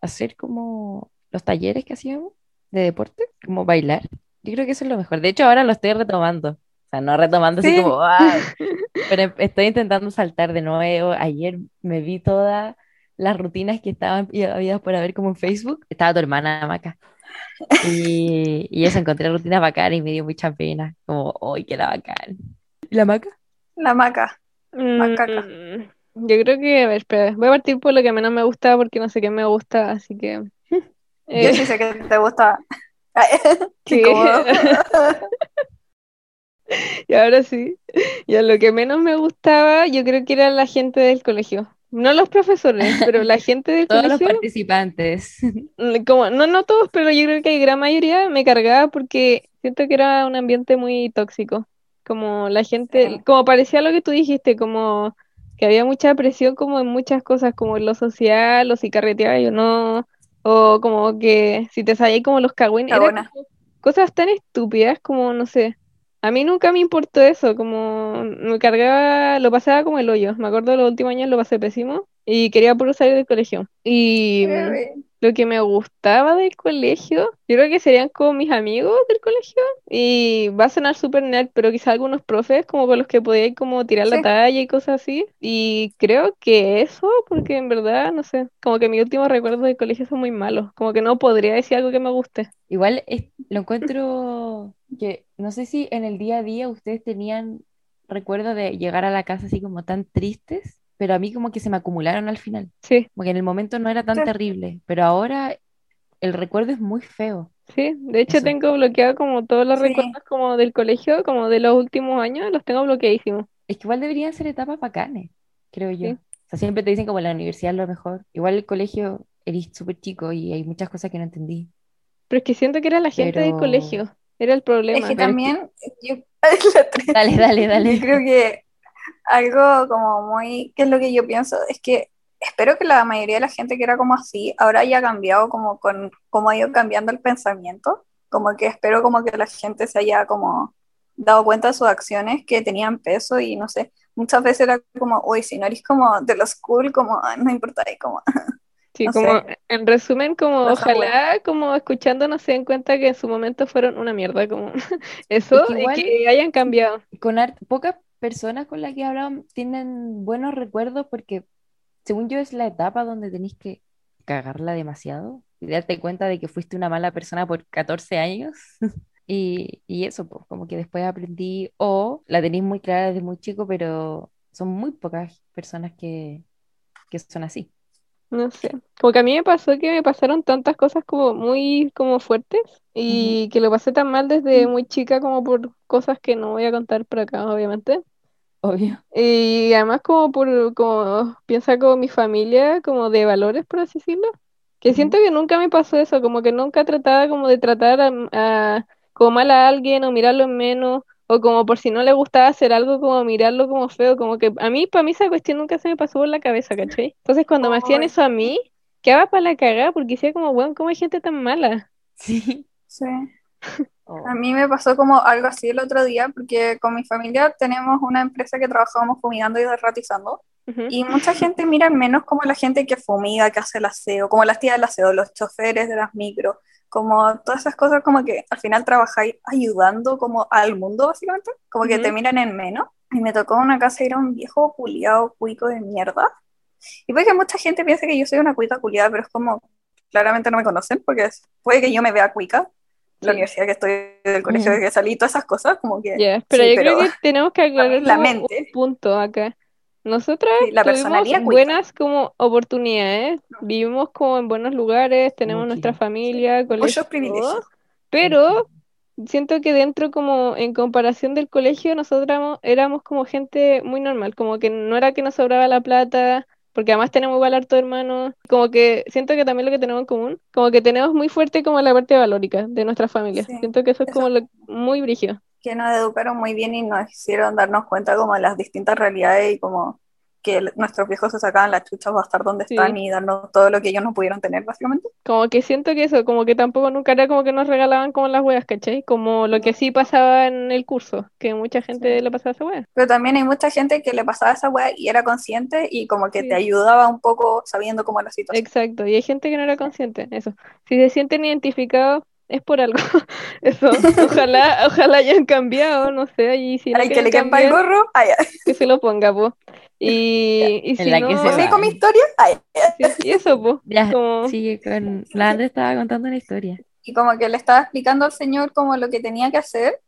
hacer como los talleres que hacíamos de deporte, como bailar, yo creo que eso es lo mejor. De hecho, ahora lo estoy retomando. O sea, no retomando así Sí. como, "Ah", (laughs) pero estoy intentando saltar de nuevo. Ayer me vi todas las rutinas que estaban y había por haber como en Facebook. Estaba tu hermana, Maca. Y, y eso, encontré rutinas bacanas y me dio mucha pena. Como, ¡ay, qué la bacán! ¿Y la Maca? La maca. Macaca. Mm, yo creo que, a ver, espera, voy a partir por lo que menos me gusta porque no sé qué me gusta, así que... Yo eh, sí sé que te gusta. (laughs) (laughs) Sí. (laughs) (laughs) Y ahora sí, ya lo que menos me gustaba, yo creo que era la gente del colegio. No los profesores, pero la (laughs) gente del Todos los colegio, participantes. (laughs) mm, como, no, no todos, pero yo creo que hay gran mayoría me cargaba porque siento que era un ambiente muy tóxico. Como la gente, Sí. como parecía lo que tú dijiste, como que había mucha presión como en muchas cosas, como en lo social, o si carreteaba yo no, o como que si te salías como los cagüines, cosas tan estúpidas como, no sé. A mí nunca me importó eso, como me cargaba, lo pasaba como el hoyo. Me acuerdo los últimos años lo pasé pésimo y quería puro salir del colegio. Y. lo que me gustaba del colegio, yo creo que serían como mis amigos del colegio. Y va a sonar súper nerd, pero quizá algunos profes como con los que podía como tirar la talla y cosas así. Y creo que eso, porque en verdad, no sé, como que mis últimos recuerdos del colegio son muy malos. Como que no podría decir algo que me guste. Igual es- lo encuentro que no sé si en el día a día ustedes tenían recuerdo de llegar a la casa así como tan tristes, pero a mí como que se me acumularon al final. Sí, Como que en el momento no era tan Sí. terrible, pero ahora el recuerdo es muy feo. sí. De hecho, Eso. tengo bloqueado como todos los Sí. recuerdos como del colegio, como de los últimos años, los tengo bloqueadísimos. Es que igual deberían ser etapas bacanes, creo yo. Sí. O sea, siempre te dicen como la universidad es lo mejor. Igual el colegio eres súper chico y hay muchas cosas que no entendí. Pero es que siento que era la gente del Pero- colegio. Era el problema. Es que también, yo, (laughs) tres. Dale, dale, Yo dale. creo que algo como muy, que es lo que yo pienso, es que espero que la mayoría de la gente que era como así, ahora haya cambiado como con, como ha ido cambiando el pensamiento, como que espero como que la gente se haya como dado cuenta de sus acciones que tenían peso y no sé, muchas veces era como, uy, si no eres como de los cool, como "Ah, no importa, y como, (laughs) Sí, no como sé. en resumen, como Pasa ojalá como escuchándonos se den cuenta que en su momento fueron una mierda, como (laughs) eso, que y igual- que hayan cambiado. Con pocas personas con las que he hablado tienen buenos recuerdos porque, según yo, es la etapa donde tenéis que cagarla demasiado y darte cuenta de que fuiste una mala persona por 14 años. (laughs) Y, y eso, pues, como que después aprendí, o la tenéis muy clara desde muy chico, pero son muy pocas personas que, que son así. No sé. Como que a mí me pasó que me pasaron tantas cosas como muy como fuertes y que lo pasé tan mal desde muy chica como por cosas que no voy a contar por acá, obviamente. Obvio. Y además como por, como piensa como mi familia, como de valores, por así decirlo, que siento que nunca me pasó eso, como que nunca trataba como de tratar a, a- como mal a alguien o mirarlo en menos, o como por si no le gustaba hacer algo, como mirarlo como feo, como que a mí, para mí esa cuestión nunca se me pasó por la cabeza, ¿cachai? Entonces cuando me hacían eso a mí, quedaba para la cagada, porque decía como, bueno, ¿cómo hay gente tan mala? Sí. Sí. Oh. A mí me pasó como algo así el otro día, porque con mi familia tenemos una empresa que trabajábamos fumigando y derratizando, Ujú. y mucha gente mira menos como la gente que fumiga, que hace el aseo, como las tías del aseo, los choferes de las micros, como todas esas cosas como que al final trabajáis ayudando como al mundo básicamente, como que Ujú. te miran en menos. Y me tocó en una casa ir a un viejo culiado cuico de mierda. Y puede que mucha gente piense que yo soy una cuica culiada, pero es como, claramente no me conocen, porque puede que yo me vea cuica. La universidad que estoy, del colegio Mm. de que salí, todas esas cosas, como que Ya, pero sí, yo creo que tenemos que aclarar la mente. un punto acá. Nosotras Sí, la tuvimos buenas como oportunidades, vivimos como en buenos lugares, tenemos nuestra Muchísimo. familia, colegio, privilegios. pero siento que dentro como en comparación del colegio nosotros éramos, éramos como gente muy normal, como que no era que nos sobraba la plata, porque además tenemos igual harto hermanos, como que siento que también lo que tenemos en común, como que tenemos muy fuerte como la parte valórica de nuestra familia. Sí, Siento que eso es eso. como lo, muy brígido. que nos educaron muy bien y nos hicieron darnos cuenta como de las distintas realidades y como que el- nuestros viejos se sacaban las chuchas para estar donde Sí. están y darnos todo lo que ellos no pudieron tener, básicamente. Como que siento que eso, como que tampoco nunca era como que nos regalaban como las weas, ¿cachai? Como lo que sí pasaba en el curso, que mucha gente le pasaba esa wea. Pero también hay mucha gente que le pasaba esa weá y era consciente y como que Sí. te ayudaba un poco sabiendo cómo era la situación. Exacto, y hay gente que no era consciente, eso. Si se sienten identificados, es por algo. (laughs) Eso, ojalá, ojalá hayan cambiado, no sé, y si no Ay, que le quepa el cambiar, gorro. Ay, ay. que se lo ponga, po. Y, y si la no, se ¿Sigo va. con mi historia? Ay. sí, y eso, po. Ya, Como- sigue con. La Andrea estaba contando una historia. Y como que le estaba explicando al señor como lo que tenía que hacer.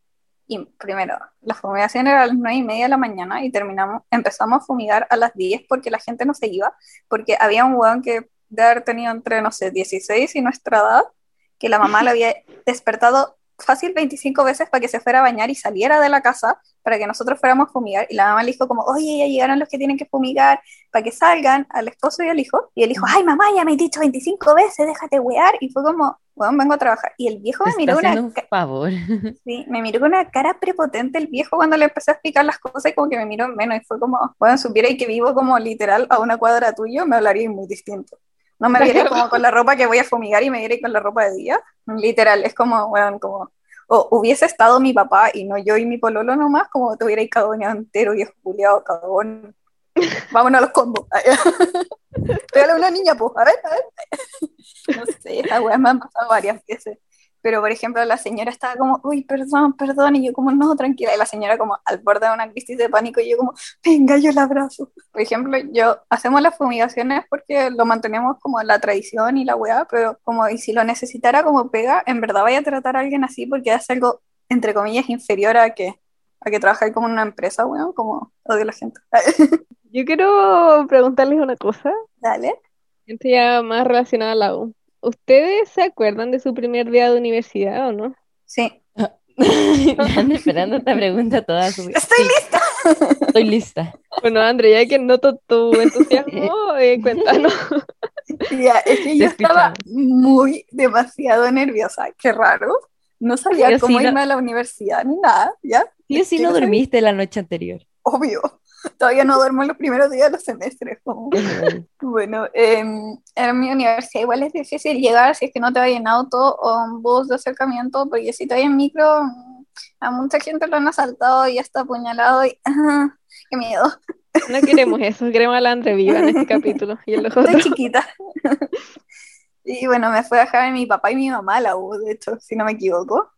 Y primero, la fumigación era a las nueve y media de la mañana y terminamos, empezamos a fumigar a las 10 porque la gente no se iba, porque había un weón que de haber tenido entre, no sé, 16 y nuestra edad, que la mamá le había despertado fácil 25 veces para que se fuera a bañar y saliera de la casa para que nosotros fuéramos a fumigar. Y la mamá le dijo como, oye, ya llegaron los que tienen que fumigar para que salgan al esposo y al hijo. Y el hijo, ay mamá, ya me he dicho 25 veces, déjate wear. Y fue como, bueno, vengo a trabajar. Y el viejo me miró una, un favor. (laughs) sí, me miró con una cara prepotente el viejo cuando le empecé a explicar las cosas y como que me miró en menos. Y fue como, bueno, supiera que vivo como literal a una cuadra tuyo, me hablaría muy distinto. No me (laughs) vierais como con la ropa que voy a fumigar y me vierais con la ropa de día. Literal, es como, bueno, como, o hubiese estado mi papá y no yo y mi pololo nomás, como te hubierais cagoneado entero, viejo culiado, cagón. (laughs) Vámonos a los combos. (laughs) Pégale a una niña, pues, a ver, a ver. No sé, estas weas me han pasado varias veces. Pero, por ejemplo, la señora estaba como, uy, perdón, perdón, y yo como, no, tranquila. Y la señora como al borde de una crisis de pánico y yo como, venga, yo la abrazo. Por ejemplo, yo, hacemos las fumigaciones porque lo mantenemos como la tradición y la weá, pero como, y si lo necesitara como pega, en verdad vaya a tratar a alguien así porque es algo, entre comillas, inferior a que, a que trabajar como en una empresa, weón, como odio a la gente. (laughs) Yo quiero preguntarles una cosa, Dale. gente ya más relacionada a la U. ¿Ustedes se acuerdan de su primer día de universidad o no? Sí. (laughs) (laughs) Ando esperando esta pregunta toda su vida. Estoy lista. Estoy lista. Bueno, André, ya que noto tu (laughs) entusiasmo, eh, cuéntanos. Ya, es que Te yo estaba muy demasiado nerviosa, qué raro. No sabía Pero cómo si no- irme a la universidad ni nada, ¿ya? Sí sí no dormiste la noche anterior. Obvio. (laughs) Todavía no duermo en los primeros días de los semestres. como- Bueno, em, en mi universidad igual es difícil llegar si es que no te vas en auto o en bus de acercamiento, porque si te vas en micro, a mucha gente lo han asaltado y hasta apuñalado y qué miedo. No queremos (laughs) eso, queremos a la André viva en este capítulo y en los Estoy otros. chiquita. (laughs) Y bueno, me fue a dejar mi papá y mi mamá a la U, de hecho, si no me equivoco.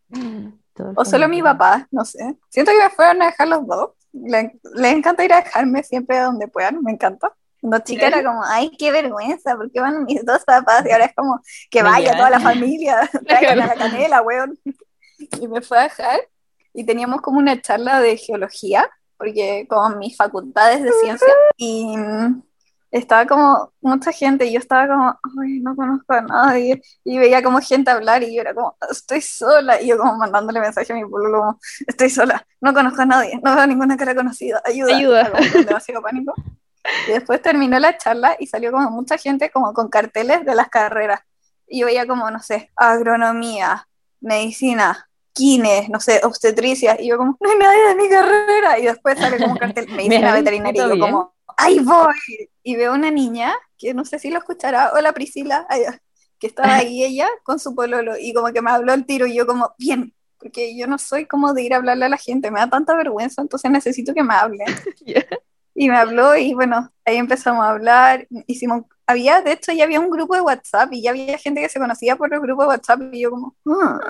O solo mi papá, no sé. Siento que me fueron a dejar los dos. Le- Les encanta ir a dejarme siempre donde puedan, me encanta. Cuando chica era como, ay, qué vergüenza, ¿por qué van mis dos papás? Y ahora es como, que vaya toda la familia, (laughs) (laughs) traigan a la canela, weón. Y me fue a dejar y teníamos como una charla de geología, porque como mis facultades de ciencia, y estaba como mucha gente y yo estaba como, ay, no conozco a nadie, y veía como gente hablar y yo era como, estoy sola, y yo como mandándole mensaje a mi pueblo como, estoy sola, no conozco a nadie, no veo ninguna cara conocida, ayuda, Ayuda. Demasiado pánico. Y después terminó la charla y salió como mucha gente como con carteles de las carreras. Y yo veía como, no sé, agronomía, medicina, kines, no sé, obstetricia. Y yo como, no hay nadie de mi carrera. Y después sale como un cartel, (laughs) medicina veterinaria. Y yo como, ¡ahí voy! Y veo una niña, que no sé si lo escuchará, hola Priscila, que estaba ahí (laughs) ella con su pololo. Y como que me habló el tiro y yo como, bien. Porque yo no soy como de ir a hablarle a la gente, me da tanta vergüenza, entonces necesito que me hablen. (laughs) Y me habló y bueno, ahí empezamos a hablar, hicimos, había, de hecho ya había un grupo de WhatsApp y ya había gente que se conocía por el grupo de WhatsApp y yo como, "Ah,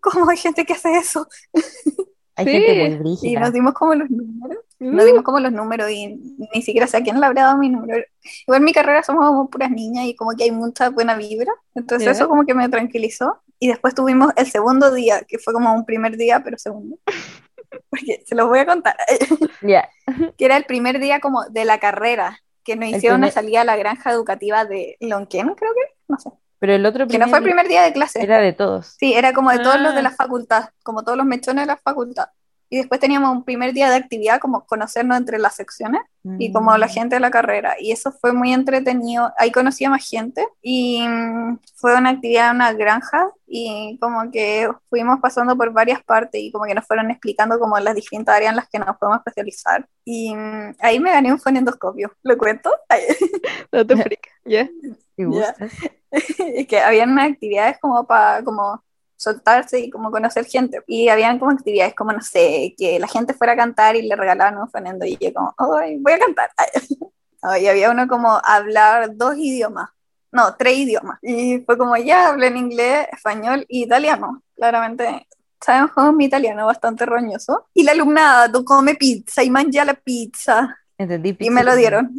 ¿cómo hay gente que hace eso? (laughs) Hay Sí. gente muy Y nos dimos como los números, Mm. nos dimos como los números y ni siquiera sé a quién le habrá dado mi número. Igual en mi carrera somos como puras niñas y como que hay mucha buena vibra, entonces eso como que me tranquilizó. Y después tuvimos el segundo día, que fue como un primer día, pero segundo. (laughs) Porque se los voy a contar. (laughs) Ya. que era el primer día como de la carrera, que nos El hicieron una primer- salida a la granja educativa de Lonquén, creo que, no sé, Pero el otro que no fue el primer primer día de clase. era de todos. Sí, era como de todos los de Ah. la facultad, como todos los mechones de la facultad. Y después teníamos un primer día de actividad como conocernos entre las secciones y como la Mm. gente de la carrera. Y eso fue muy entretenido. Ahí conocí a más gente y mm, fue una actividad en una granja y como que fuimos pasando por varias partes y como que nos fueron explicando como las distintas áreas en las que nos podemos especializar. Y mm, ahí me gané un fonendoscopio. ¿Lo cuento? Ay, (laughs) Dato (laughs) freak, ¿ya? ¿Te Ya. gusta? (laughs) es que habían unas actividades como para como soltarse y como conocer gente. Y habían como actividades como, no sé, que la gente fuera a cantar y le regalaban un fonendo y yo como, ay, voy a cantar. (laughs) Y había uno como hablar dos idiomas, no, tres idiomas. Y fue como, ya, hablé en inglés, español y italiano. Claramente, sabemos es mi italiano, bastante roñoso. Y la alumnada, tú come pizza y mangia la pizza. Entendí. Y pizza me lo dieron.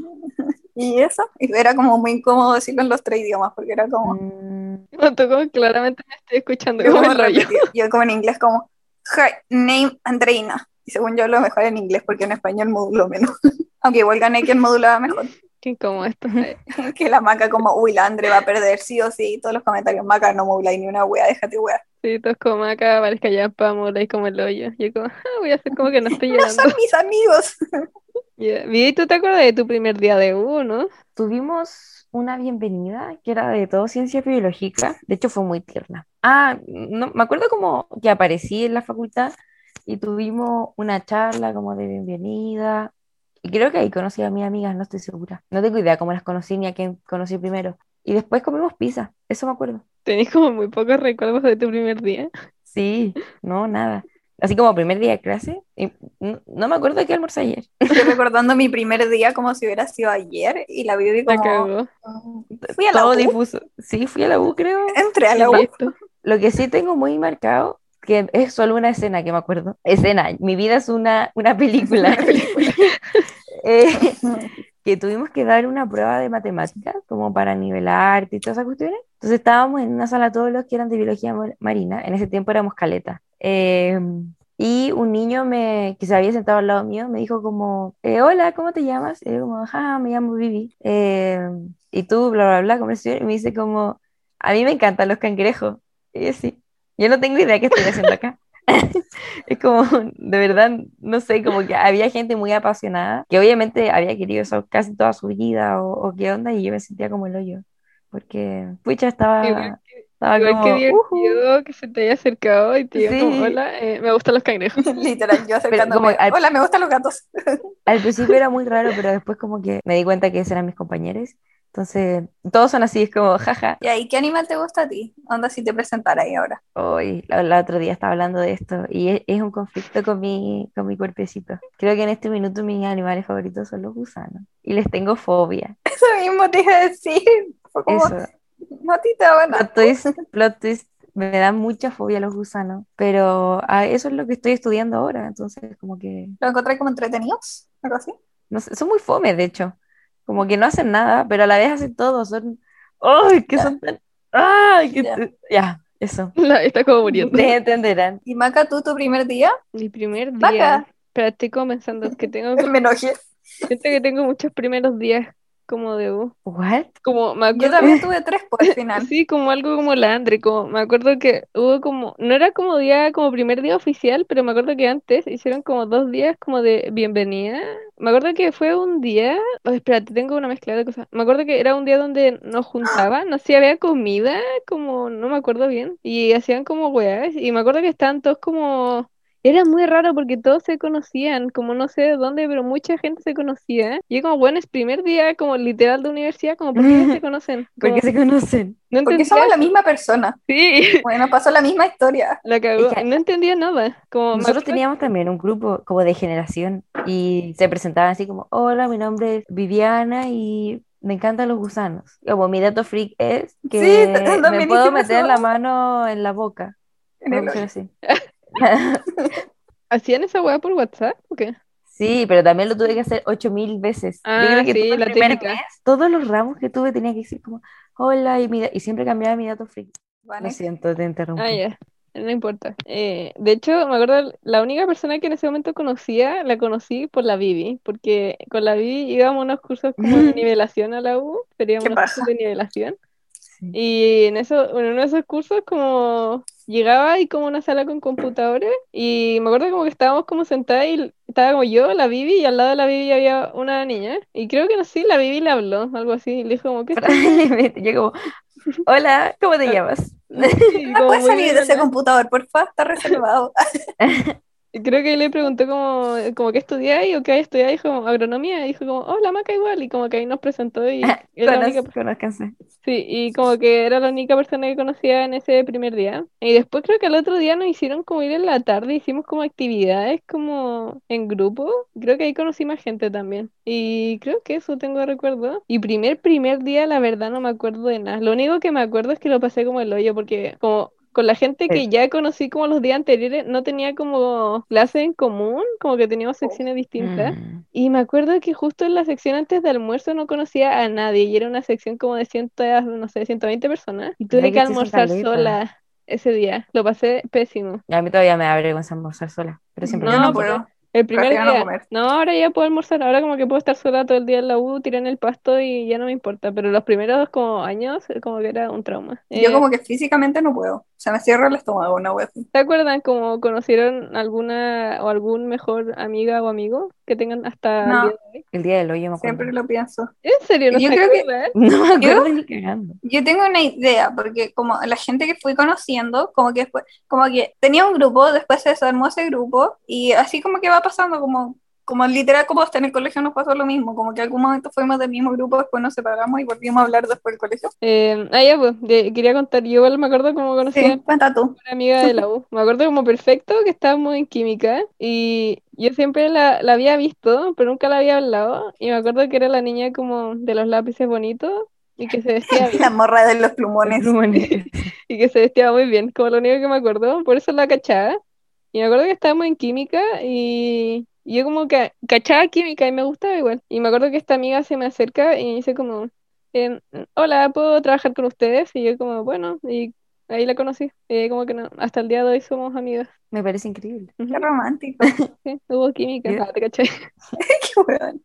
Y eso, y era como muy incómodo decirlo en los tres idiomas, porque era como, Mm, No, tú como claramente me estoy escuchando Yo, como como el rollo. Yo como en inglés como Her name Andreina. Y según yo hablo mejor en inglés porque en español modulo menos. (laughs) Aunque igual gané quien modulaba mejor. Qué incómodo esto. (laughs) que la maca como, uy, la Andre va a perder sí o sí. Todos los comentarios, maca no modula ni una wea, déjate wea. Sí, todos como acá, parezca ya pamela y como el hoyo. Yo como, "Ah, voy a hacer como que no estoy No llorando. son mis amigos. (laughs) Ya. Vi, ¿tú te acuerdas de tu primer día de U, no? Tuvimos una bienvenida que era de todo ciencia biológica. De hecho, fue muy tierna. Ah, no, me acuerdo como que aparecí en la facultad y tuvimos una charla como de bienvenida. Y creo que ahí conocí a mis amigas, no estoy segura. No tengo idea cómo las conocí ni a quién conocí primero. Y después comimos pizza, eso me acuerdo. Tenés como muy pocos recuerdos de tu primer día. Sí, no, nada. Así como primer día de clase, y no, no me acuerdo de qué almorcé ayer. Estoy (laughs) recordando mi primer día como si hubiera sido ayer. Y la La como, fui a la Todo U, difuso. Sí, fui a la U, creo. entré a la U. Listo. Lo que sí tengo muy marcado, que es solo una escena que me acuerdo. Escena, mi vida es una, una película. (laughs) (laughs) Eh, que tuvimos que dar una prueba de matemáticas, como para nivelar y todas esas cuestiones. Entonces estábamos en una sala todos los que eran de biología mar- marina, en ese tiempo éramos caleta. Eh, y un niño me, que se había sentado al lado mío me dijo como, eh, hola, ¿cómo te llamas? Y yo como, ajá, me llamo Vivi. Eh, y tú, bla, bla, bla, conversación, y me dice como, a mí me encantan los cangrejos. Y yo sí, yo no tengo idea qué estoy haciendo acá. (laughs) Es como, de verdad, no sé, como que había gente muy apasionada, que obviamente había querido eso casi toda su vida, o, o qué onda, y yo me sentía como el hoyo, porque, pucha, estaba, Igual estaba Igual como, que divertido que se te haya acercado y te diga como, Sí. hola, eh, me gustan los cangrejos. (laughs) Literal, yo acercándome. como al- Hola, me gustan los gatos. (laughs) Al principio era muy raro, pero después como que me di cuenta que esos eran mis compañeros, entonces, todos son así, es como, jaja, ¿Y ahí qué animal te gusta a ti? Onda si te presentara ahí ahora. hoy, la, la otro día estaba hablando de esto, y es, es un conflicto con mi, con mi cuerpecito. Creo que en este minuto mis animales favoritos son los gusanos, y les tengo fobia, (laughs) Eso mismo te iba a decir. Como, eso. no te. Plot twist, plot twist, me da mucha fobia los gusanos, pero ah, eso es lo que estoy estudiando ahora, entonces como que, ¿Lo encontré como entretenidos? ¿Algo así? no sé, son muy fome, de hecho, como que no hacen nada, pero a la vez hacen todo, son, ¡ay, que son tan, ¡ay, que Ya. eso, (laughs) La- está como muriendo. ustedes entenderán. ¿Y Maca, tú tu primer día? Mi primer día. Pero estoy comenzando que tengo, (laughs) Me enojé. siento que tengo muchos primeros días como de. ¿What? Como me Yo acuerdo, también (laughs) tuve tres por el final. sí, como algo como la Andre, como me acuerdo que hubo como, no era como día, como primer día oficial, pero me acuerdo que antes hicieron como dos días como de bienvenida. Me acuerdo que fue un día, oh, espérate, tengo una mezcla de cosas. Me acuerdo que era un día donde nos juntaban, no sé, había comida, como, no me acuerdo bien, y hacían como weas, y me acuerdo que estaban todos como... Era muy raro porque todos se conocían, como no sé de dónde, pero mucha gente se conocía. Y yo como, bueno, es primer día como literal de universidad, como, ¿por qué se (laughs) conocen? ¿Por Como, qué se conocen? no Porque entendía. somos la misma persona. Sí, Bueno, pasó la misma historia. la cagó. Es que- No entendía nada. Como Nosotros teníamos también un grupo como de generación y se presentaban así como, hola, mi nombre es Viviana y me encantan los gusanos. Como mi dato freak es que (laughs) Sí, me puedo meter la mano en la boca. En el así. (laughs) (laughs) ¿Hacían esa weá por WhatsApp o qué? Sí, pero también lo tuve que hacer ocho mil veces. Yo Ah, creo que sí, todo el la primer típica. mes, todos los ramos que tuve tenía que decir como, hola, y, mi y siempre cambiaba mi dato freak. Vale. Lo siento, te interrumpí. Ah, ya. No importa. Eh, de hecho, me acuerdo, la única persona que en ese momento conocía, la conocí por la Vivi, porque con la Vivi íbamos a unos cursos como de (laughs) nivelación a la U, teníamos Qué unos cursos de nivelación. Sí. (laughs) Sí. Y en eso, bueno, en uno de esos cursos como llegaba y como una sala con computadores y me acuerdo como que estábamos como sentadas y estaba como yo, la Vivi, y al lado de la Vivi había una niña y creo que no sé, la Vivi le habló, algo así, y le dijo como, ¿qué está Probablemente. Yo como, hola, ¿cómo te llamas? Y ¿No (laughs) puedes salir de ese computador, porfa? Está reservado. (laughs) Creo que le preguntó como, como qué estudiáis o qué estudiáis, dijo como agronomía, y dijo como, hola Maca igual, y como que ahí nos presentó y (laughs) era la única Conoz- conózcanse. Sí, y como que era la única persona que conocía en ese primer día. Y después creo que al otro día nos hicieron como ir en la tarde, hicimos como actividades como en grupo. Creo que ahí conocí más gente también. Y creo que eso tengo recuerdo. Y primer, primer día, la verdad no me acuerdo de nada. Lo único que me acuerdo es que lo pasé como el hoyo, porque como con la gente que Sí. ya conocí como los días anteriores, no tenía como clase en común, como que teníamos secciones distintas. Mm. Y me acuerdo que justo en la sección antes de almuerzo no conocía a nadie y era una sección como de ciento, no sé, 120 personas. Y tuve que almorzar sola ese día. Lo pasé pésimo. A mí todavía me da vergüenza almorzar sola, pero siempre No, no pero- puedo. El primer no día. comer. No, ahora ya puedo almorzar. Ahora como que puedo estar sola todo el día en la U, tirar en el pasto y ya no me importa. Pero los primeros como años como que era un trauma. Yo Eh, como que físicamente no puedo. Se me cierra el estómago una wea así. ¿Se acuerdan cómo conocieron alguna o algún mejor amiga o amigo que tengan hasta el No. día de hoy? el día del hoyo me acuerdo. Siempre lo pienso. ¿En serio? ¿No Yo creo que-? (laughs) No me ¿Yo? acuerdo ni cagando. Yo tengo una idea, porque como la gente que fui conociendo, como que después, como que tenía un grupo, después se desarmó ese grupo, y así como que va pasando, como, como literal como hasta en el colegio nos pasó lo mismo, como que algún momento fuimos del mismo grupo, después nos separamos y volvimos a hablar después del colegio. Eh, ah, ya, pues, de- quería contar, yo igual me acuerdo cómo conocí a Sí, tú. una amiga de la U. Me acuerdo como perfecto que estábamos en química y yo siempre la, la había visto, pero nunca la había hablado. Y me acuerdo que era la niña como de los lápices bonitos y que se vestía (laughs) bien. La morra de los plumones. y que se vestía muy bien, como lo único que me acuerdo, por eso la cachaba. Y me acuerdo que estábamos en química y y yo como que cachaba química y me gustaba igual. Y me acuerdo que esta amiga se me acerca y me dice como, em, hola, ¿puedo trabajar con ustedes? Y yo como, bueno, y ahí la conocí. Como que no, hasta el día de hoy somos amigas. Me parece increíble. Qué romántico. (laughs) sí, hubo química, ah, (laughs) ¿te cachai? (laughs) Qué weón.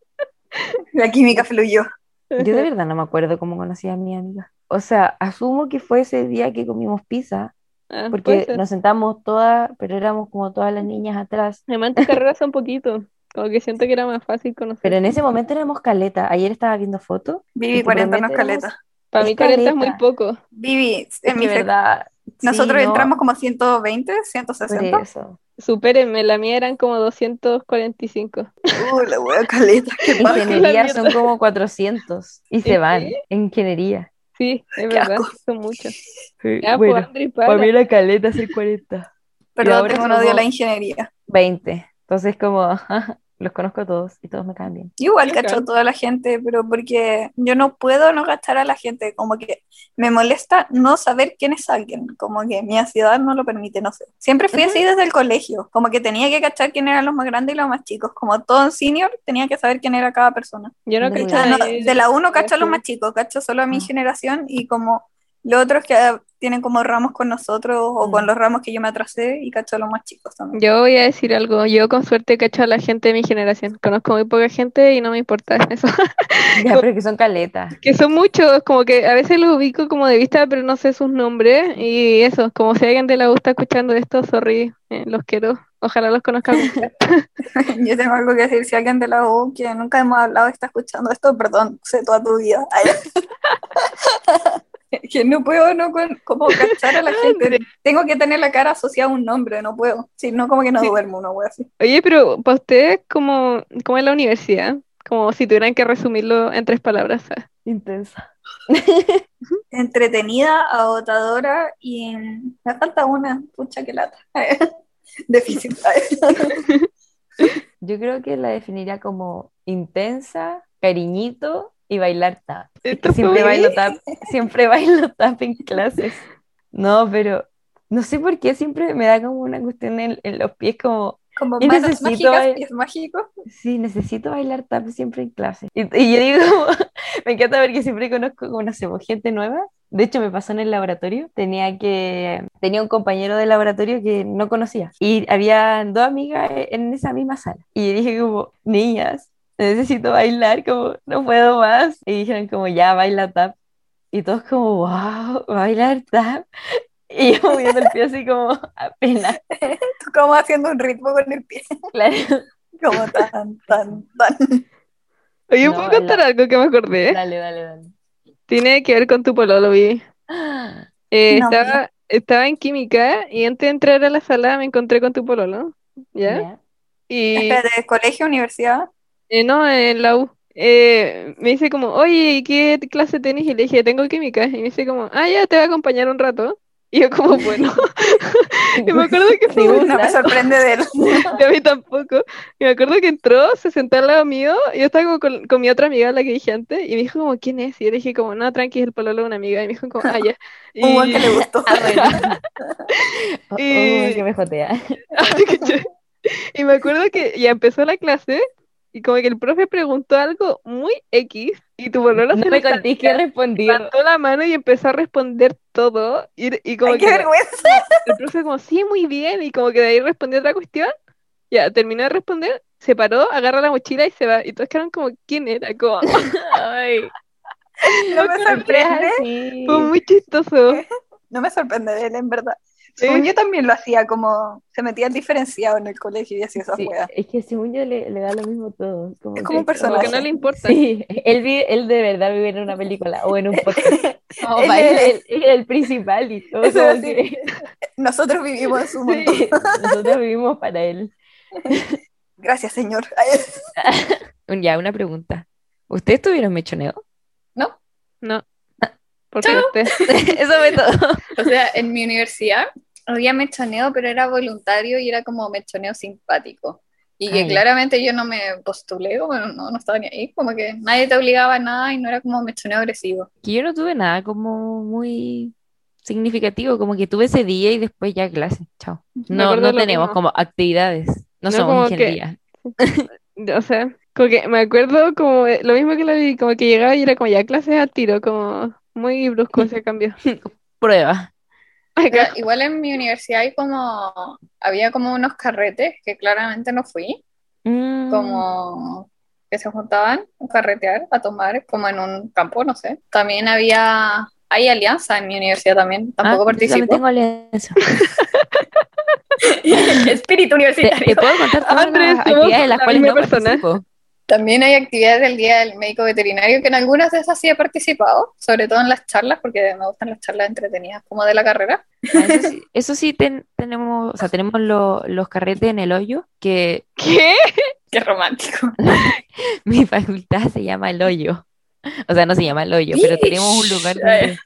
La química fluyó. Yo de verdad no me acuerdo cómo conocí a mi amiga. O sea, asumo que fue ese día que comimos pizza, Ah, porque nos sentamos todas, pero éramos como todas las niñas atrás. Además, en tu carrera (laughs) un poquito, como que siento que era más fácil conocer. Pero en ese momento éramos caleta. Ayer estaba viendo fotos. Vivi te 40 no es caleta. Para mí es 40 es muy poco. Vivi, en mi verdad. sí, nosotros no, entramos como 120, por 160. eso. Supérenme, la mía eran como 245. Uh, la wea caleta. Qué En paja. ingeniería (laughs) son como 400 y se ¿En van qué? en ingeniería. Sí, es Qué verdad, asco. son muchos. Sí, Ya, bueno, pues, para mí era caleta hacer 40. Perdón, tengo un odio a la ingeniería. 20. Entonces como (laughs) los conozco a todos y todos me caen bien. Yo igual Qué cacho a toda la gente, pero porque yo no puedo no cachar a la gente, como que me molesta no saber quién es alguien, como que mi ansiedad no lo permite, no sé. Siempre fui así desde el colegio, como que tenía que cachar quién eran los más grandes y los más chicos, como todo en senior tenía que saber quién era cada persona. Yo no cacho a no- nadie de la 1 cacho a los más chicos, cacho solo a mi Ah. generación y como los otros que ah, tienen como ramos con nosotros o Mm. con los ramos que yo me atrasé y cacho a los más chicos también. Yo voy a decir algo, yo con suerte cacho a la gente de mi generación. Conozco muy poca gente y no me importa (laughs) eso. Ya, pero que son caletas. Que son muchos, como que a veces los ubico como de vista, pero no sé sus nombres. Y eso, como si alguien de la U está escuchando esto, sorry, eh, los quiero. Ojalá los conozca. completo. (laughs) (laughs) Yo tengo algo que decir, si alguien de la U que nunca hemos hablado está escuchando esto, perdón, sé toda tu vida. (laughs) Que no puedo no con, como cachar a la (laughs) gente. Tengo que tener la cara asociada a un nombre, no puedo. Si no, como que no Sí. duermo, una wea así. Oye, pero para ustedes, como, como en la universidad, como si tuvieran que resumirlo en tres palabras. ¿sabes? Intensa. (laughs) Entretenida, agotadora y me falta una, pucha que lata. Difícil. Yo creo que la definiría como intensa, cariñito y bailar tap. Siempre bailo tap, siempre (laughs) bailo tap en clases. No, pero no sé por qué siempre me da como una cuestión en, en los pies como, Como manos necesito mágicas, pies mágicos. sí, necesito bailar tap siempre en clase. Y, y yo digo, (laughs) me encanta porque siempre conozco como, no sé, pues, gente nueva. De hecho, me pasó en el laboratorio. Tenía que, tenía un compañero de laboratorio que no conocía. Y había dos amigas en esa misma sala. Y dije como, niñas, necesito bailar, como, no puedo más. Y dijeron como, ya, baila tap. Y todos como, wow, ¿va a bailar tap. (laughs) Y yo moviendo el pie así como apenas. Tú (laughs) como haciendo un ritmo con el pie, (laughs) Claro. como tan, tan, tan. Oye, No, ¿puedo contar la- algo que me acordé? Dale, dale, dale. Tiene que ver con tu pololo, vi. (gasps) Eh, No, estaba, estaba en química y antes de entrar a la sala me encontré con tu pololo, ¿ya? Ya. Y Espérate, colegio, universidad. Eh, no, en la U. Eh, me dice como, oye, ¿y qué clase tenés? Y le dije, tengo química. Y me dice como, ah, ya, te voy a acompañar un rato. Y yo como, bueno, (laughs) y me acuerdo que (laughs) fue No me (laughs) sorprende de él. Y a mí tampoco. Y me acuerdo que entró, se sentó al lado mío, y yo estaba como con, con mi otra amiga, la que dije antes, y me dijo como, ¿quién es? Y yo le dije como, no, tranqui, es el pololo de una amiga. Y me dijo como, ah, ya. Y, Un buen que le gustó. Ah, bueno. Oh, oh, Y- que me jotea. y me acuerdo que ya empezó la clase, y como que el profe preguntó algo muy X, y tu pololo No se me que respondí. levantó la mano y empezó a responder todo, y, y como Ay, que qué vergüenza. el profe como, sí, muy bien, y como que de ahí respondió otra cuestión, ya, terminó de responder, se paró, agarra la mochila y se va, y todos quedaron como, ¿quién era? Como, (laughs) Ay, No me sorprende. fue muy chistoso. No me sorprende de él, en verdad. Según yo también lo hacía, como se metía diferenciado en el colegio y hacía esas Sí, weas. es que según yo le, le da lo mismo todo. Como Es como un personaje. Como que no le importa. Sí, (laughs) él, vi- él de verdad vive en una película o en un (laughs) podcast. Él él, él es el principal y todo. A decir. que- (laughs) Nosotros vivimos en su mundo. sí, nosotros vivimos para él. Gracias, señor. Ya, una pregunta. ¿Ustedes tuvieron mechoneo? ¿No? No. Por suerte. (laughs) Eso fue todo. (laughs) O sea, en mi universidad había mechoneo, pero era voluntario y era como mechoneo simpático. Y que Ah, claramente yo no me postulé, como no, no estaba ni ahí, como que nadie te obligaba a nada y no era como mechoneo agresivo. Que yo no tuve nada como muy significativo, como que tuve ese día y después ya clase. Chao. No, no tenemos como actividades. No, No, somos como que- ingeniería. (laughs) O sea, como que me acuerdo como lo mismo que la vi, como que llegaba y era como ya clases a tiro, como muy brusco ese (laughs) cambio. Prueba. Igual en mi universidad hay como, había como unos carretes que claramente no fui, Mm, como que se juntaban a carretear, a tomar, como en un campo, no sé. También había, hay alianza en mi universidad también, tampoco ah, yo también participo. tengo alianza. (laughs) Espíritu Te, universitario. te puedo contar todas Andrés, las somos actividades de las la cuales no persona. participo. También hay actividades del Día del Médico Veterinario, que en algunas de esas sí he participado, sobre todo en las charlas, porque me gustan las charlas entretenidas como de la carrera. Ah, Eso sí, eso sí ten- tenemos, o sea, tenemos lo- los carretes en el hoyo, que (laughs) ¿Qué? Qué romántico. (laughs) mi facultad se llama el hoyo. O sea, no se llama el hoyo, pero tenemos un lugar donde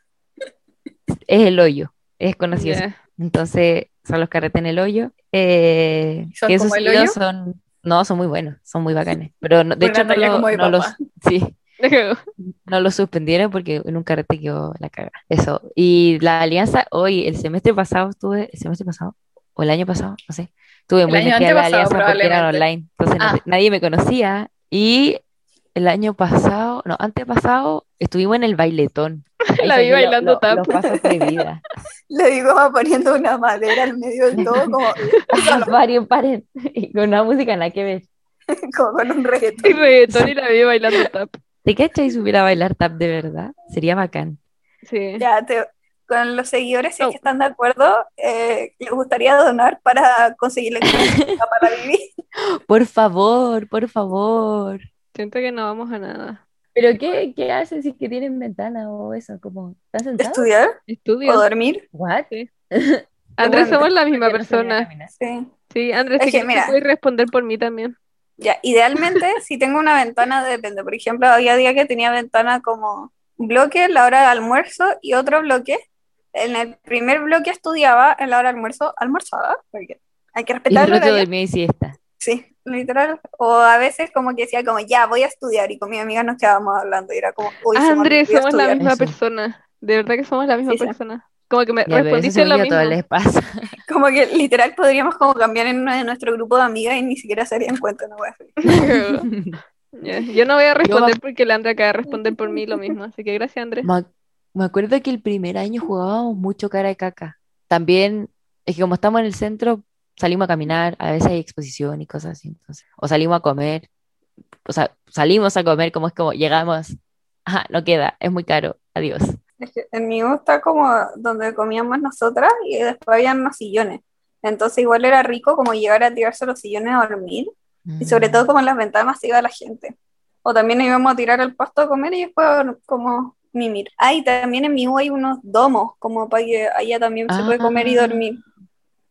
es el hoyo, es conocido. Entonces, son los carretes en el hoyo. Eh, ¿Son esos como el hoyo? son, no, son muy buenos, son muy bacanes. Pero no- de hecho no, lo- como no los, (laughs) sí, (laughs) no lo suspendieron porque en un carrete quedó la caga. Eso. Y la alianza, hoy, el semestre pasado estuve, el semestre pasado, o el año pasado, no sé, estuve El muy metida la alianza porque eran online. Entonces Ah. nadie me conocía. Y el año pasado, no, antepasado, estuvimos en el bailetón. Ahí (laughs) La vi bailando lo- tap. Los pasos prohibidos. (laughs) Le digo, va poniendo una madera al medio del todo, (laughs) como, Varios pares. Y con una música nada que ver. como con un Y reggaetón. reggaetón y la vi bailando tap. ¿Te cachai si hubiera bailar tap de verdad? Sería bacán. Sí. Ya, te- con los seguidores, si es Oh. que están de acuerdo, eh, les gustaría donar para conseguir la experiencia para vivir. Por favor, por favor. Siento que no vamos a nada. ¿Pero qué, qué hacen si es que tienen ventana o eso? Como, ¿están sentados? ¿Estudiar o Estudio. dormir? ¿What? (laughs) Andrés, Bueno, somos la misma Yo persona. Sí. Sí, Andrés, Es si que, mira. puedes responder por mí también. Ya, idealmente, (laughs) si tengo una ventana, depende. Por ejemplo, había día que tenía ventana como un bloque, la hora de almuerzo y otro bloque. En el primer bloque estudiaba, en la hora de almuerzo almorzaba, porque hay que Y respetar el el otro horario. dormía y siesta. Sí, literal. O a veces como que decía como, ya, voy a estudiar y con mi amiga nos quedábamos hablando y era como, uy, Andrés, somos la misma Eso. persona. De verdad que somos la misma Sí, sí. persona. Como que me Ya, respondiste lo yo mismo. todos les pasa. (laughs) Como que literal podríamos como cambiar en uno de nuestro grupo de amigas y ni siquiera se harían cuenta, no voy a hacer. (laughs) Ya, Yo no voy a responder porque la Andrea acaba de responder por mí lo mismo. Así que gracias, Andrés. Me, me acuerdo que el primer año jugábamos mucho cara de caca. También, es que como estamos en el centro, salimos a caminar, a veces hay exposición y cosas así. Entonces, o salimos a comer, o sea, salimos a comer como es como llegamos, ajá, no queda, es muy caro, adiós. En mi U está como donde comíamos nosotras y después había unos sillones. Entonces igual era rico como llegar a tirarse los sillones a dormir y sobre Mm. todo como en las ventanas iba la gente. O también íbamos a tirar al pasto a comer y después como mimir. Ah, y también en mi U hay unos domos como para que allá también se puede comer y Ah. dormir.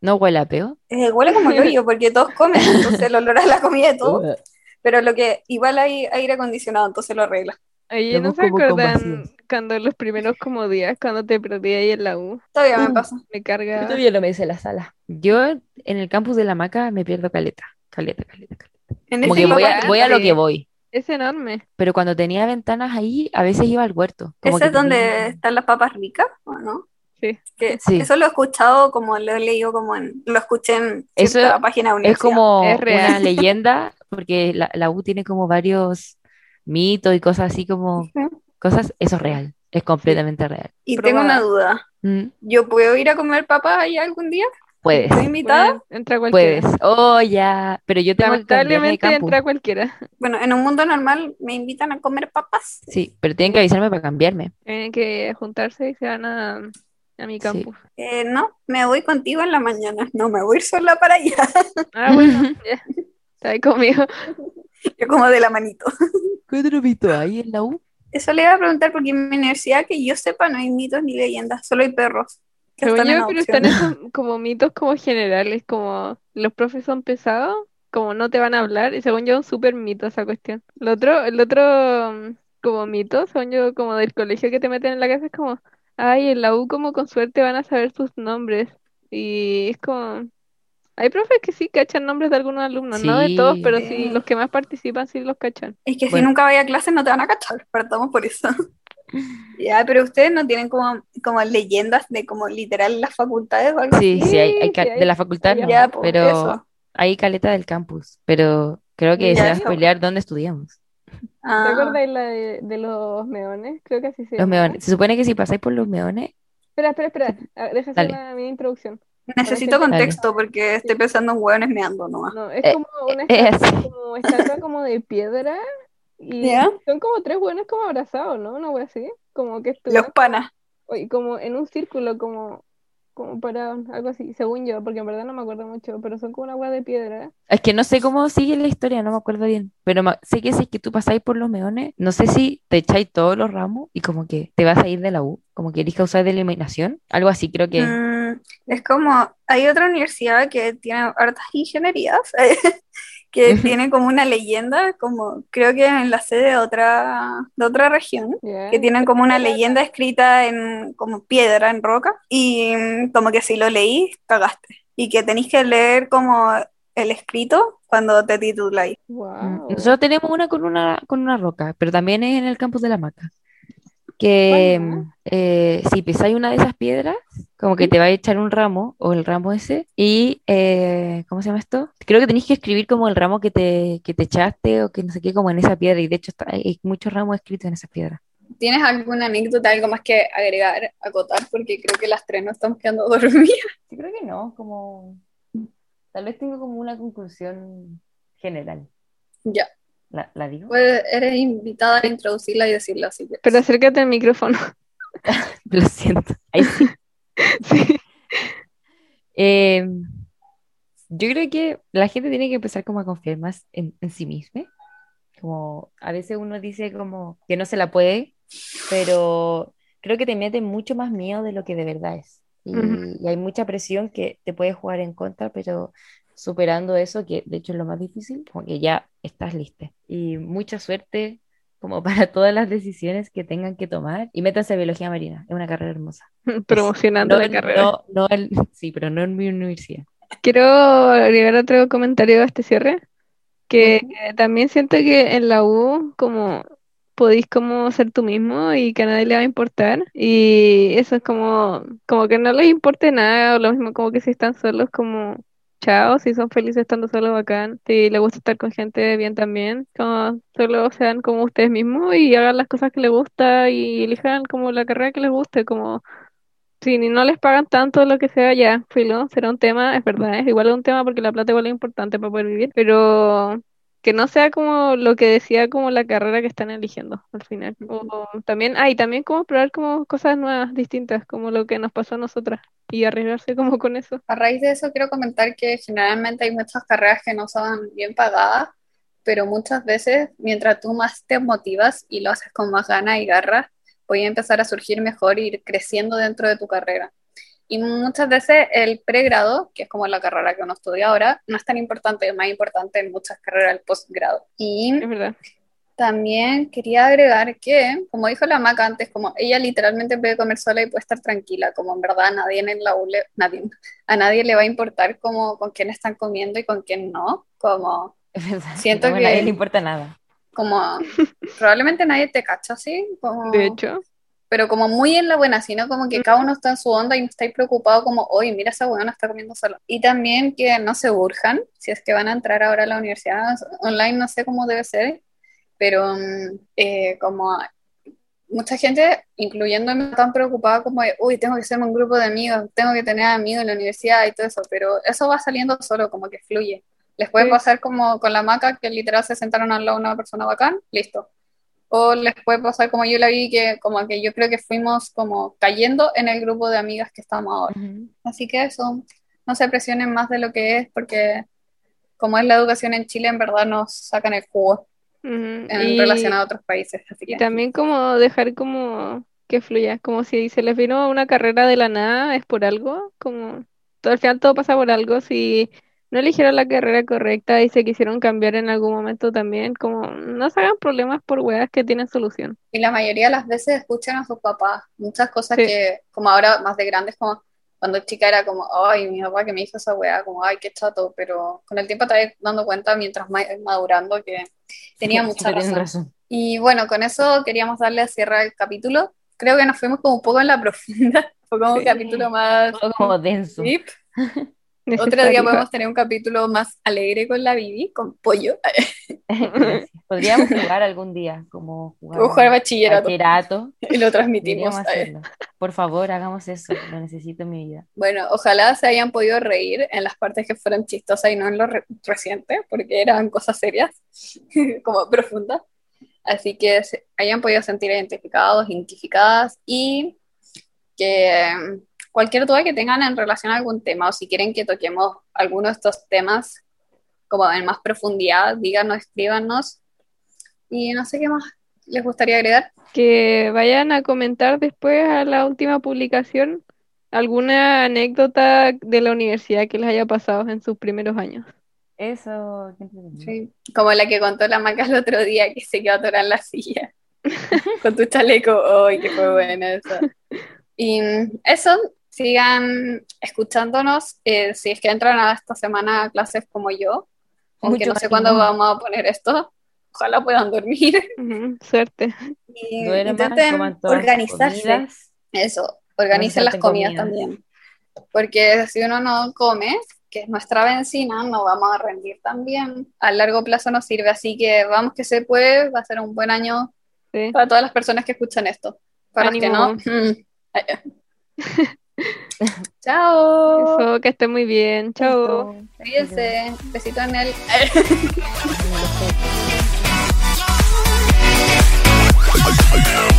¿No huele a peo? Eh, huele como el (laughs) hoyo porque todos comen, entonces el olor a la comida de todos. Uh, Pero lo que igual hay aire acondicionado, entonces lo arregla. Oye, ¿no se acuerdan cuando los primeros como días, cuando te perdí ahí en la U? Todavía me Uh. pasa. Me Yo carga. todavía no me hice la sala. Yo en el campus de la Maca me pierdo caleta. Caleta, caleta, caleta. En Como ese que voy a, voy a lo que voy. Es enorme. Pero cuando tenía ventanas ahí, a veces iba al huerto. Como ¿Ese que es donde tenía- están las papas ricas o no? Sí. Que Sí. Eso lo he escuchado, como lo he leído, como en, lo escuché en Eso cierta página de Es como Es real. una leyenda, porque la, la U tiene como varios mitos y cosas así como cosas, eso es real, es completamente real. Y tengo una duda. Mm, ¿Yo puedo ir a comer papas allá algún día? Puedes, ¿Estoy invitada? Bueno, entra cualquiera. puedes. Oh, ya, pero yo tengo que Lamentablemente campus. entra cualquiera. Bueno, en un mundo normal me invitan a comer papas. Sí, pero tienen que avisarme para cambiarme. Tienen que juntarse y se van a, a mi Sí. campus. Eh, no, me voy contigo en la mañana. No, me voy a ir sola para allá. (laughs) Ah, bueno, ya. Está ahí conmigo. (laughs) Yo como de la manito. (laughs) ¿Qué otro mito hay en la U? Eso le iba a preguntar porque en mi universidad, que yo sepa, no hay mitos ni leyendas, solo hay perros. que Según están en yo, pero adopción. están esos como mitos como generales, como los profes son pesados, como no te van a hablar, y según yo, un súper mito esa cuestión. El otro, el otro mm, como mito, según yo, como del colegio que te meten en la cabeza, es como, ay, en la U como con suerte van a saber sus nombres. Y es como, hay profes que sí cachan nombres de algunos alumnos, no de todos, Sí. pero Sí. los que más participan sí los cachan. Es que si Bueno. nunca vaya a clase no te van a cachar, partamos por eso. (laughs) Ya, pero ustedes no tienen como, como leyendas de como literal las facultades o algo Sí, así. sí, hay, hay Sí, de hay- la facultad hay no, Ya, pues, pero eso. hay caleta del campus, pero creo que Ya, se va a eso. spoilear dónde estudiamos. ¿Te Ah, acuerdas la de, de los meones? Creo que así se Los meones. Se supone que si pasáis por los meones, Espera, espera, espera. Deja hacer una introducción. necesito Dale. contexto porque estoy pensando en hueones meando nomás. No, es Eh, como una eh, estatua, como estatua como de piedra y son como tres buenos como abrazados, ¿no? Una wea así, como que Los panas. como en un círculo, como, como parados, algo así, según yo, porque en verdad no me acuerdo mucho, pero son como una wea de piedra. Es que no sé cómo sigue la historia, no me acuerdo bien. Pero sé que si es que tú pasáis por los meones, no sé si te echáis todos los ramos y como que te vas a ir de la U, como que eres causa de eliminación. Algo así, creo que. Mm, es como, hay otra universidad que tiene hartas ingenierías, (laughs) que tiene como una leyenda, como creo que en la sede de otra, de otra región, que tienen como una leyenda escrita en como piedra, en roca, y mm, como que si lo leí, cagaste. Y que tenéis que leer como el escrito cuando te tituláis. Mm, Wow. Nosotros tenemos una con una con una roca, pero también es en el campus de la Maca. Que ¿Cuál, mm, eh, si pisáis una de esas piedras, como que te va a echar un ramo, o el ramo ese, y eh, ¿cómo se llama esto? Creo que tenéis que escribir como el ramo que te, que te echaste, o que no sé qué, como en esa piedra, y de hecho está, hay muchos ramos escritos en esas piedras. ¿Tienes alguna anécdota, algo más que agregar, acotar? Porque creo que las tres no estamos quedando (laughs) dormidas. Yo creo que no, como tal vez tengo como una conclusión general. Ya, ¿La, la digo? pues eres invitada a introducirla y decirla así. que- Pero acércate al micrófono. (laughs) Lo siento. Ahí sí. (laughs) Sí. Eh, yo creo que la gente tiene que empezar como a confiar más en, en sí misma. Como a veces uno dice como que no se la puede, pero creo que te mete mucho más miedo de lo que de verdad es. Y hay mucha presión que te puede jugar en contra, pero superando eso, que de hecho es lo más difícil, como que ya estás lista. Y mucha suerte como (laughs) para todas las decisiones que tengan que tomar. Y métanse a biología marina, es una carrera hermosa. (laughs) Promocionando No la carrera. no- en- (laughs) sí, pero no en mi universidad. Quiero agregar otro comentario a este cierre, que también siento que en la U como podéis como ser tú mismo y que a nadie le va a importar y eso es como, como que no les importe nada o lo mismo como que si están solos como chao, si son felices estando solos bacán, si les gusta estar con gente bien también, como solo sean como ustedes mismos y hagan las cosas que les gusta y elijan como la carrera que les guste, como si no les pagan tanto lo que sea, ya, filo, será un tema, es verdad, es igual un tema porque la plata igual es importante para poder vivir, pero que no sea como lo que decía como la carrera que están eligiendo al final. O también, ah, y también como probar como cosas nuevas, distintas, como lo que nos pasó a nosotras y arriesgarse como con eso. A raíz de eso quiero comentar que generalmente hay muchas carreras que no son bien pagadas, pero muchas veces mientras tú más te motivas y lo haces con más ganas y garras, voy a empezar a surgir mejor y ir creciendo dentro de tu carrera. Y muchas veces el pregrado, que es como la carrera que uno estudia ahora, no es tan importante, es más importante en muchas carreras el postgrado. Y Es verdad. también quería agregar que, como dijo la Maca antes, como ella literalmente puede comer sola y puede estar tranquila, como en verdad a nadie en la U le- nadie, a nadie le va a importar como con quién están comiendo y con quién no, como, Es verdad, Siento como a nadie que- le importa nada. como probablemente nadie te cacha así, como, De hecho, pero como muy en la buena, sino como que cada uno está en su onda y no estáis preocupado como, oye, mira esa weona está comiendo sola. Y también que no se urjan, si es que van a entrar ahora a la universidad online, no sé cómo debe ser, pero mm, eh, como mucha gente, incluyéndome, están preocupada como de, uy, tengo que hacerme un grupo de amigos, tengo que tener amigos en la universidad y todo eso, pero eso va saliendo solo, como que fluye. Les puede Sí. pasar como con la maca, que literal se sentaron al lado una persona bacán, listo. O les puede pasar como yo la vi, que como que yo creo que fuimos como cayendo en el grupo de amigas que estamos ahora. Ujú. Así que eso, no se presionen más de lo que es, porque como es la educación en Chile, en verdad nos sacan el jugo ujú, en y- relación a otros países. Así Y que también como dejar como que fluya, como si se les vino una carrera de la nada, es por algo, como todo, al final todo pasa por algo, si no eligieron la carrera correcta y se quisieron cambiar en algún momento también, como no se hagan problemas por weas que tienen solución. Y la mayoría de las veces escuchan a sus papás. Muchas cosas Sí. que, como ahora más de grandes, como cuando chica era como, ay, mi papá que me hizo esa weá, como, ay, qué chato. Pero con el tiempo te vas dando cuenta, mientras madurando, que tenía mucha Siempre tienen razón. razón. Y bueno, con eso queríamos darle a cierre al capítulo. Creo que nos fuimos como un poco en la (laughs) profunda. Fue como un Sí. capítulo más como denso. deep. (laughs) Otro día podemos tener un capítulo más alegre con la Bibi, con pollo. (laughs) Podríamos jugar algún día, como jugar jugar bachillerato. bachillerato. Y lo transmitimos. Por favor, hagamos eso. Lo necesito en mi vida. Bueno, ojalá se hayan podido reír en las partes que fueron chistosas y no en lo re- reciente, porque eran cosas serias, (laughs) como profundas. Así que se hayan podido sentir identificados, identificadas y que cualquier duda que tengan en relación a algún tema o si quieren que toquemos alguno de estos temas como en más profundidad, díganos, escríbanos. Y no sé qué más les gustaría agregar. Que vayan a comentar después a la última publicación alguna anécdota de la universidad que les haya pasado en sus primeros años. Eso, qué. Sí, como la que contó la Maca el otro día que se quedó atorada en la silla (laughs) con tu chaleco. ¡Ay, que fue buena esa! (laughs) Y eso, sigan escuchándonos. eh, si es que entran a esta semana a clases como yo, aunque Mucho no sé cuándo vamos a poner esto, ojalá puedan dormir (laughs) Suerte. y Duerman, intenten organizarse. comidas. Eso, organicen las comidas comidas. también. Porque si uno no come, que es nuestra benzina, no vamos a rendir tan bien. A largo plazo nos sirve, así que vamos que se puede, va a ser un buen año Sí. para todas las personas que escuchan esto. Para los que no, mm. (laughs) (laughs) Chao. Eso, que esté muy bien. Chao. Cuídense. Besito en el. (laughs)